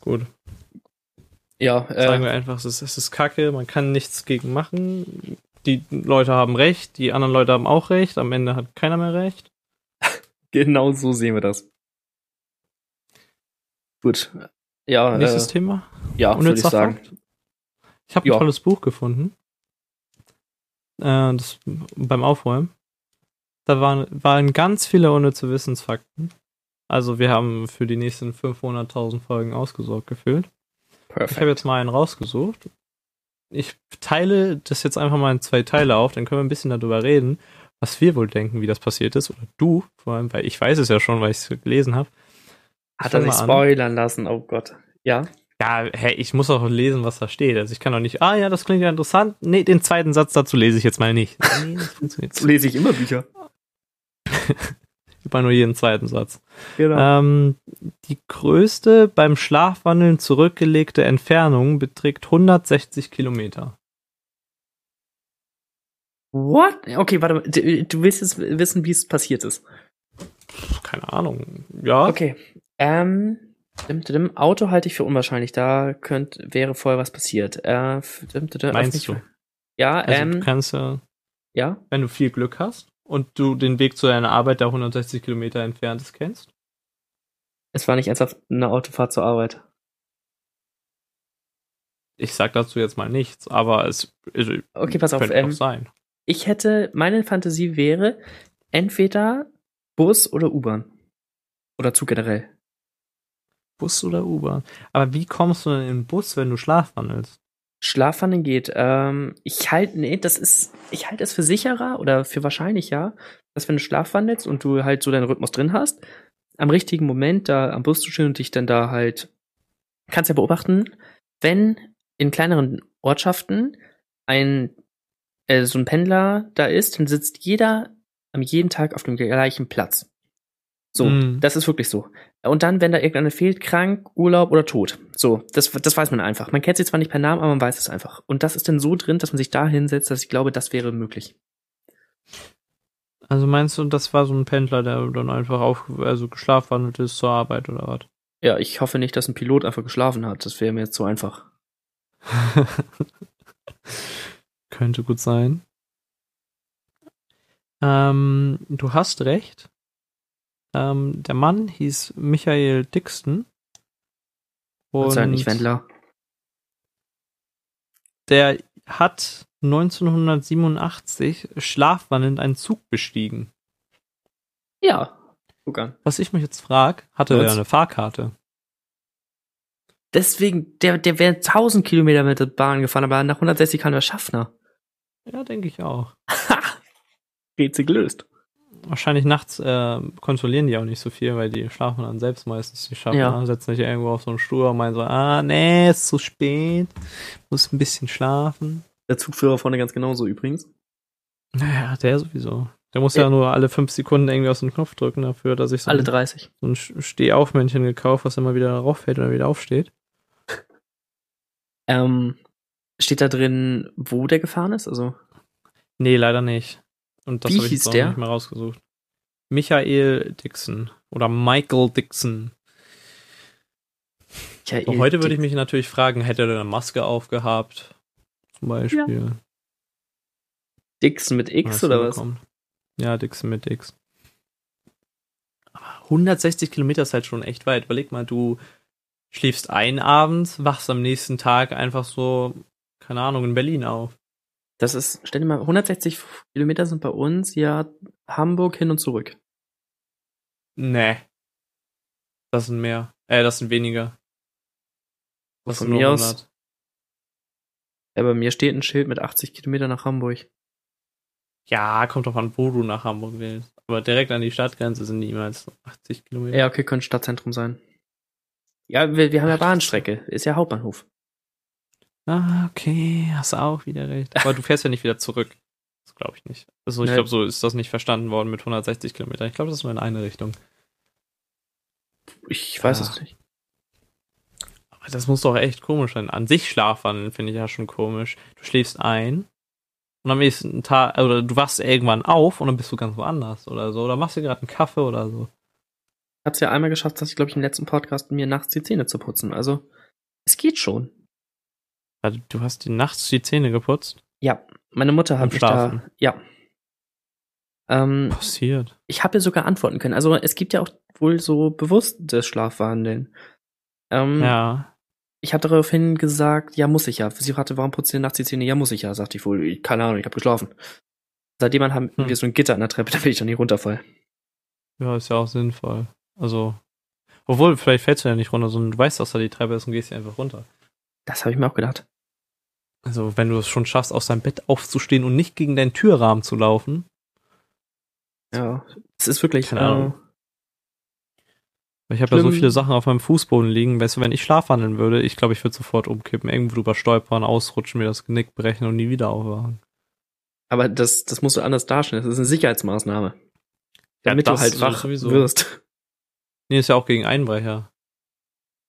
Gut.
Ja,
Sagen
äh,
wir einfach, es ist, es ist kacke, man kann nichts gegen machen. Die Leute haben recht, die anderen Leute haben auch recht, am Ende hat keiner mehr recht.
genau so sehen wir das. Gut. Ja,
Nächstes
äh,
Thema.
ja, würde ich sagen.
Fakt. Ich habe ein
Ja.
tolles Buch gefunden. Äh, das, beim Aufräumen. Da waren, waren ganz viele unnütze Wissensfakten. Also wir haben für die nächsten 500.000 Folgen ausgesorgt gefühlt. Ich habe
Perfekt.
jetzt mal einen rausgesucht. Ich teile das jetzt einfach mal in zwei Teile auf, dann können wir ein bisschen darüber reden, was wir wohl denken, wie das passiert ist. Oder du, vor allem, weil ich weiß es ja schon, weil ich es gelesen habe.
Hat er sich
an.
spoilern lassen? Oh Gott. Ja.
Ja, hä, ich muss auch lesen, was da steht. Also ich kann doch nicht, ah ja, das klingt ja interessant. Nee, den zweiten Satz dazu lese ich jetzt mal nicht. Nee, das funktioniert
So lese ich immer Bücher.
über nur jeden zweiten Satz.
Genau.
Ähm, die größte beim Schlafwandeln zurückgelegte Entfernung beträgt 160 Kilometer.
What? Okay, warte mal. Du, du willst jetzt wissen, wie es passiert ist.
Keine Ahnung. Ja.
Okay. Ähm, dim, dim. Auto halte ich für unwahrscheinlich. Da könnte, wäre vorher was passiert. Äh, dim,
Meinst du?
Ja,
Also du
ähm,
kannst ja,
ja.
wenn du viel Glück hast und du den Weg zu deiner Arbeit, der 160 Kilometer entfernt ist, kennst.
Es war nicht ernsthaft eine Autofahrt zur Arbeit.
Ich sag dazu jetzt mal nichts, aber es, es
Okay, pass auf.
könnte
Ähm,
doch sein.
ich hätte, meine Fantasie wäre entweder Bus oder U-Bahn. Oder Zug generell.
Bus oder U-Bahn. Aber wie kommst du denn in den Bus, wenn du schlafwandelst?
Schlafwandeln geht. Ähm, ich halte, nee, das ist, ich halte es für sicherer oder für wahrscheinlicher, dass wenn du schlafwandelst und du halt so deinen Rhythmus drin hast, am richtigen Moment da am Bus zu stehen und dich dann da halt, kannst ja beobachten, wenn in kleineren Ortschaften ein, äh, so ein Pendler da ist, dann sitzt jeder am jeden Tag auf dem gleichen Platz. So,
Mhm.
das ist wirklich so. Und dann, wenn da irgendeine fehlt, krank, Urlaub oder tot. So, das, das weiß man einfach. Man kennt sie zwar nicht per Namen, aber man weiß es einfach. Und das ist dann so drin, dass man sich da hinsetzt, dass ich glaube, das wäre möglich.
Also meinst du, das war so ein Pendler, der dann einfach auf, also geschlafwandelt ist zur Arbeit oder was?
Ja, ich hoffe nicht, dass ein Pilot einfach geschlafen hat. Das wäre mir jetzt zu einfach.
Könnte gut sein. Ähm, du hast recht. Ähm, der Mann hieß Michael Dixon.
Und sein nicht Wendler.
der hat 1987 schlafwandelnd einen Zug bestiegen.
Ja. Guck an.
Was ich mich jetzt frage, hatte er eine Fahrkarte?
Deswegen, der, der wäre 1000 Kilometer mit der Bahn gefahren, aber nach 160 kann er Schaffner.
Ja, denke ich auch.
Ha! Rätsel gelöst.
Wahrscheinlich nachts äh, kontrollieren die auch nicht so viel, weil die schlafen dann selbst meistens. Die schaffen,
Ja.
ja. setzen sich irgendwo auf so einen Stuhl und meinen so, ah, nee, ist zu spät, muss ein bisschen schlafen.
Der Zugführer vorne ganz genauso übrigens.
Naja, der sowieso. Der muss
Ja.
ja, nur alle fünf Sekunden irgendwie aus dem Knopf drücken dafür, dass ich so
Alle
ein,
30.
so ein Stehaufmännchen gekauft, was immer wieder rauffällt oder wieder aufsteht.
Ähm, steht da drin, wo der gefahren ist? Also,
Nee, leider nicht. Und das
Wie
habe ich
hieß
jetzt auch
der?
nicht mehr rausgesucht. Michael Dixon oder Michael Dixon.
ja,
So, heute würde ich mich natürlich fragen, hätte er eine Maske aufgehabt? Zum Beispiel.
Dixon mit X oder was?
bekommen? Ja, Dixon mit X. Aber 160 Kilometer ist halt schon echt weit. Überleg mal, du schläfst ein abends, wachst am nächsten Tag einfach so, keine Ahnung, in Berlin auf.
Das ist, stell dir mal, 160 Kilometer sind bei uns ja Hamburg hin und zurück.
Nee. Das sind mehr. Äh, das sind weniger. Das
Von
sind
mir aus-
100.
Ja, bei mir steht ein Schild mit 80 Kilometer nach Hamburg.
Ja, kommt drauf an, wo du nach Hamburg willst. Aber direkt an die Stadtgrenze sind niemals 80 Kilometer.
Ja, okay, könnte Stadtzentrum sein. Ja, wir, wir haben ja Bahnstrecke. Ist ja Hauptbahnhof.
Ah, okay, hast auch wieder recht. Aber du fährst ja nicht wieder zurück. Das glaube ich nicht. Also ich
Nee.
glaube, so ist das nicht verstanden worden mit 160 Kilometern. Ich glaube, das ist nur in eine Richtung.
Ich weiß
Ja.
es nicht.
Aber das muss doch echt komisch sein. An sich Schlafwandeln finde ich ja schon komisch. Du schläfst ein und am nächsten Tag, oder du wachst irgendwann auf und dann bist du ganz woanders oder so. Oder machst dir gerade einen Kaffee oder so.
Ich hab's ja einmal geschafft, dass ich, glaube ich, im letzten Podcast mir nachts die Zähne zu putzen. Also, es geht schon.
Also, du hast dir nachts die Zähne geputzt?
Ja, meine Mutter hat mich
Schlafen?
da. Ja. Ähm,
Passiert.
ich habe ihr sogar antworten können. Also es gibt ja auch wohl so bewusstes Schlafwandeln. Ähm,
Ja.
Ich habe daraufhin gesagt, ja, muss ich ja. Sie fragte, warum putzt ihr nachts die Zähne? Ja, muss ich ja, sagte ich wohl. Keine Ahnung, ich habe geschlafen. Seitdem haben
Hm.
wir so ein Gitter an der Treppe, damit ich da nicht runterfall.
Ja, ist ja auch sinnvoll. Also. Obwohl, vielleicht fällst du ja nicht runter, sondern du weißt, dass da die Treppe ist und gehst hier einfach runter.
Das habe ich mir auch gedacht.
Also, wenn du es schon schaffst, aus deinem Bett aufzustehen und nicht gegen deinen Türrahmen zu laufen.
Ja, es ist wirklich.
Keine Ahnung. Weil Ich habe ja so viele Sachen auf meinem Fußboden liegen. Weißt du, wenn ich schlafwandeln würde, ich glaube, ich würde sofort umkippen, irgendwo drüber stolpern, ausrutschen, mir das Genick brechen und nie wieder aufwachen.
Äh, aber das, das musst du anders darstellen. Das ist eine Sicherheitsmaßnahme. Damit
das
du halt wach wirst.
Nee, ist ja auch gegen Einbrecher.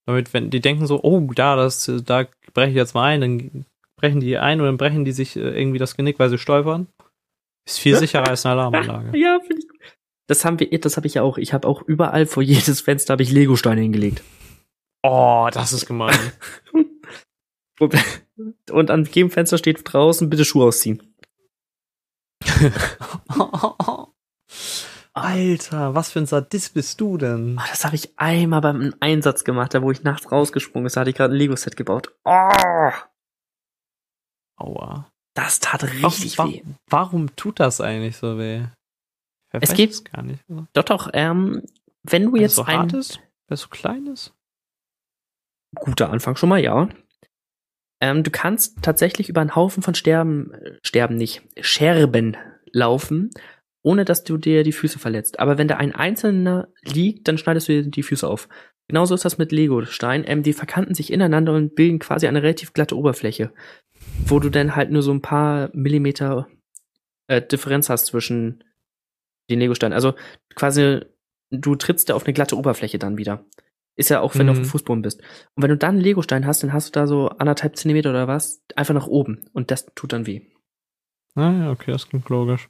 Damit, wenn die denken so, oh, da, das, da breche ich jetzt mal ein, dann brechen die ein und dann brechen die sich äh, irgendwie das Genick, weil sie stolpern. Ist viel sicherer als eine Alarmanlage.
Ja, finde ich. gut. Das haben wir, das habe ich ja auch. Ich habe auch überall vor jedes Fenster habe ich Legosteine hingelegt.
Oh, das ist gemein.
Und und an jedem Fenster steht draußen, bitte Schuhe ausziehen.
Alter, was für ein Sadist bist du denn?
Oh, das habe ich einmal beim Einsatz gemacht, da wo ich nachts rausgesprungen ist, da hatte ich gerade ein Lego-Set gebaut. Oh,
Aua.
das tat richtig
Wa-
weh.
Warum tut das eigentlich so weh?
Es geht-
gar nicht.
Doch, doch, ähm, wenn du
es
jetzt
so
ein
hart ist, weil es so klein ist.
guter Anfang schon mal, ja. Ähm, du kannst tatsächlich über einen Haufen von Sterben, äh, Sterben nicht, Scherben laufen, ohne dass du dir die Füße verletzt. Aber wenn da ein einzelner liegt, dann schneidest du dir die Füße auf. Genauso ist das mit Lego-Stein. Ähm, die verkanten sich ineinander und bilden quasi eine relativ glatte Oberfläche, wo du dann halt nur so ein paar Millimeter äh, Differenz hast zwischen den Lego-Steinen. Also quasi du trittst ja auf eine glatte Oberfläche dann wieder. Ist ja auch, wenn du auf dem
Mhm.
Fußboden bist. Und wenn du dann einen Legostein hast, dann hast du da so anderthalb Zentimeter oder was, einfach nach oben. Und das tut dann weh.
Ah, ja, okay, das klingt logisch.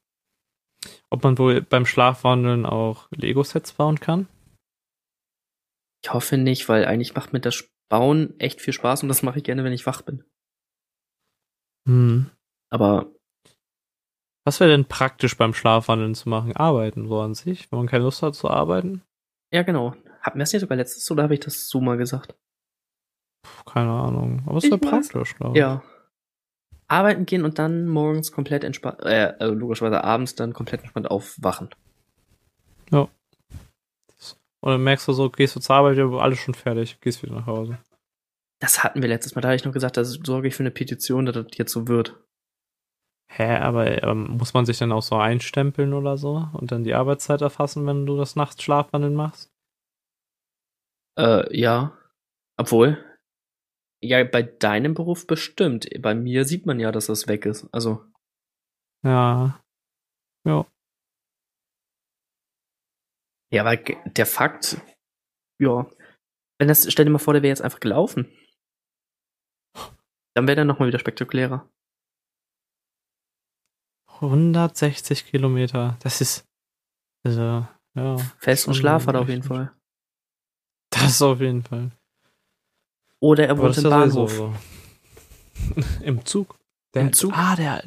Ob man wohl beim Schlafwandeln auch Lego-Sets bauen kann?
Ich hoffe nicht, weil eigentlich macht mir das Bauen echt viel Spaß und das mache ich gerne, wenn ich wach bin.
Hm.
Aber
Was wäre denn praktisch beim Schlafwandeln zu machen? Arbeiten, so an sich, wenn man keine Lust hat zu arbeiten?
ja, genau. Hatten wir es nicht sogar letztes oder habe ich das so mal gesagt?
Puh, keine Ahnung. Aber es wäre praktisch, glaube ich.
Ja. Arbeiten gehen und dann morgens komplett entspannt, äh, also logischerweise abends dann komplett entspannt aufwachen.
Und dann merkst du so, gehst du zur Arbeit, ja, alles schon fertig, gehst wieder nach Hause.
Das hatten wir letztes Mal. Da habe ich noch gesagt, da sorge ich für eine Petition, dass das jetzt so wird.
Hä, aber ähm, muss man sich dann auch so einstempeln oder so und dann die Arbeitszeit erfassen, wenn du das nachts Schlafwandeln machst?
Äh, ja. Obwohl. Ja, bei deinem Beruf bestimmt. Bei mir sieht man ja, dass das weg ist. Also,
Ja. Ja.
ja, weil der Fakt, ja. Wenn das, stell dir mal vor, der wäre jetzt einfach gelaufen. Dann wäre der nochmal wieder spektakulärer.
160 Kilometer. Das ist. Also, ja.
Festen
Schon
Schlaf hat er auf jeden Fall.
Das auf jeden Fall.
Oder er wohnt im Bahnhof.
so. Im Zug. Der,
Im Zug?
Ah, der.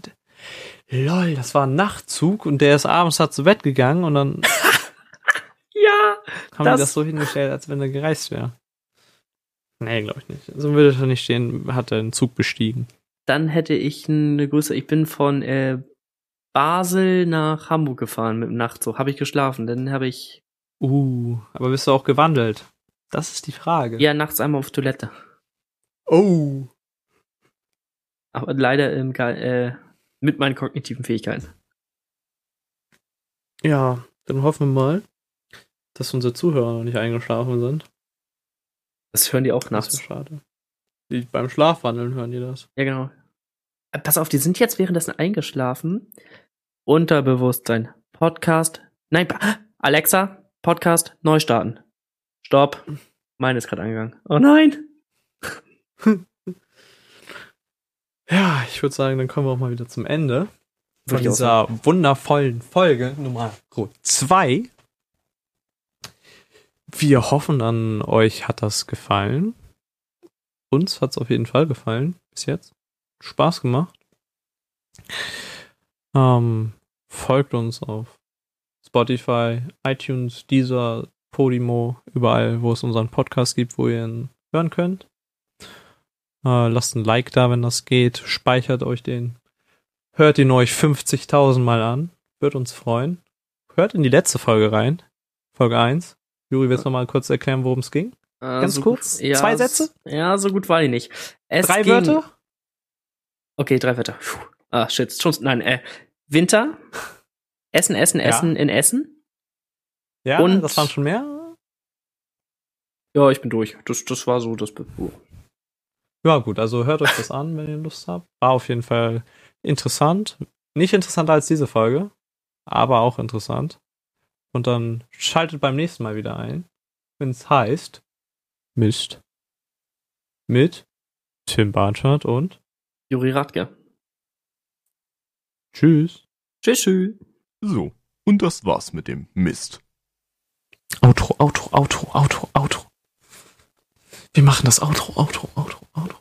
Lol, das war ein Nachtzug und der ist abends da zu Bett gegangen und dann
Ja!
haben
Das-
die das so hingestellt, als wenn er gereist wäre. Nee, glaube ich nicht. So würde er nicht stehen, hat er den Zug bestiegen.
Dann hätte ich eine größere. Ich bin von äh, Basel nach Hamburg gefahren mit dem Nachtzug. Habe ich geschlafen. Dann habe ich
Uh, aber bist du auch gewandelt? Das ist die Frage.
ja nachts einmal auf Toilette.
Oh.
Aber leider ähm, ga- äh, mit meinen kognitiven Fähigkeiten.
Ja, dann hoffen wir mal, dass unsere Zuhörer noch nicht eingeschlafen sind.
Das hören die auch
Das
nachts.
ist schade. Die, beim Schlafwandeln hören die das.
Ja, genau. Äh, Pass auf, die sind jetzt währenddessen eingeschlafen. Unterbewusstsein. Podcast. Nein, Alexa, Podcast neu starten. Stopp. Meine ist gerade angegangen. Oh nein.
Ja, ich würde sagen, dann kommen wir auch mal wieder zum Ende von dieser wundervollen Folge Nummer 2. Wir hoffen an euch hat das gefallen. Uns hat es auf jeden Fall gefallen bis jetzt. Spaß gemacht. Ähm, folgt uns auf Spotify, iTunes, Deezer, Podimo, überall, wo es unseren Podcast gibt, wo ihr ihn hören könnt. Äh, lasst ein Like da, wenn das geht. Speichert euch den. Hört ihn euch 50.000 Mal an. Wird uns freuen. Hört in die letzte Folge rein. Folge 1. Juri, willst du noch mal kurz erklären, worum es ging?
Äh,
Ganz
so
kurz?
gut- ja,
Zwei Sätze?
Ja, so gut war die nicht. Es
Drei
ging-
Wörter?
Okay, drei Wörter. Puh. Ah, shit. Schon, nein, äh, Winter. Essen, Essen,
Ja.
Essen in Essen.
Ja,
Und-
das waren schon mehr.
Ja, ich bin durch. Das, das war so das. Be-
Ja, gut, also hört euch das an, wenn ihr Lust habt. War auf jeden Fall interessant. Nicht interessanter als diese Folge, aber auch interessant. Und dann schaltet beim nächsten Mal wieder ein, wenn es heißt Mist mit Tim Bartschat und
Juri Radke.
Tschüss.
Tschüss, tschüss.
So, und das war's mit dem Mist.
Outro, Outro, Outro, Outro, Outro. Wir machen das Outro, Outro, Outro, Outro.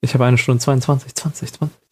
Ich habe eine Stunde 22, 20, 20.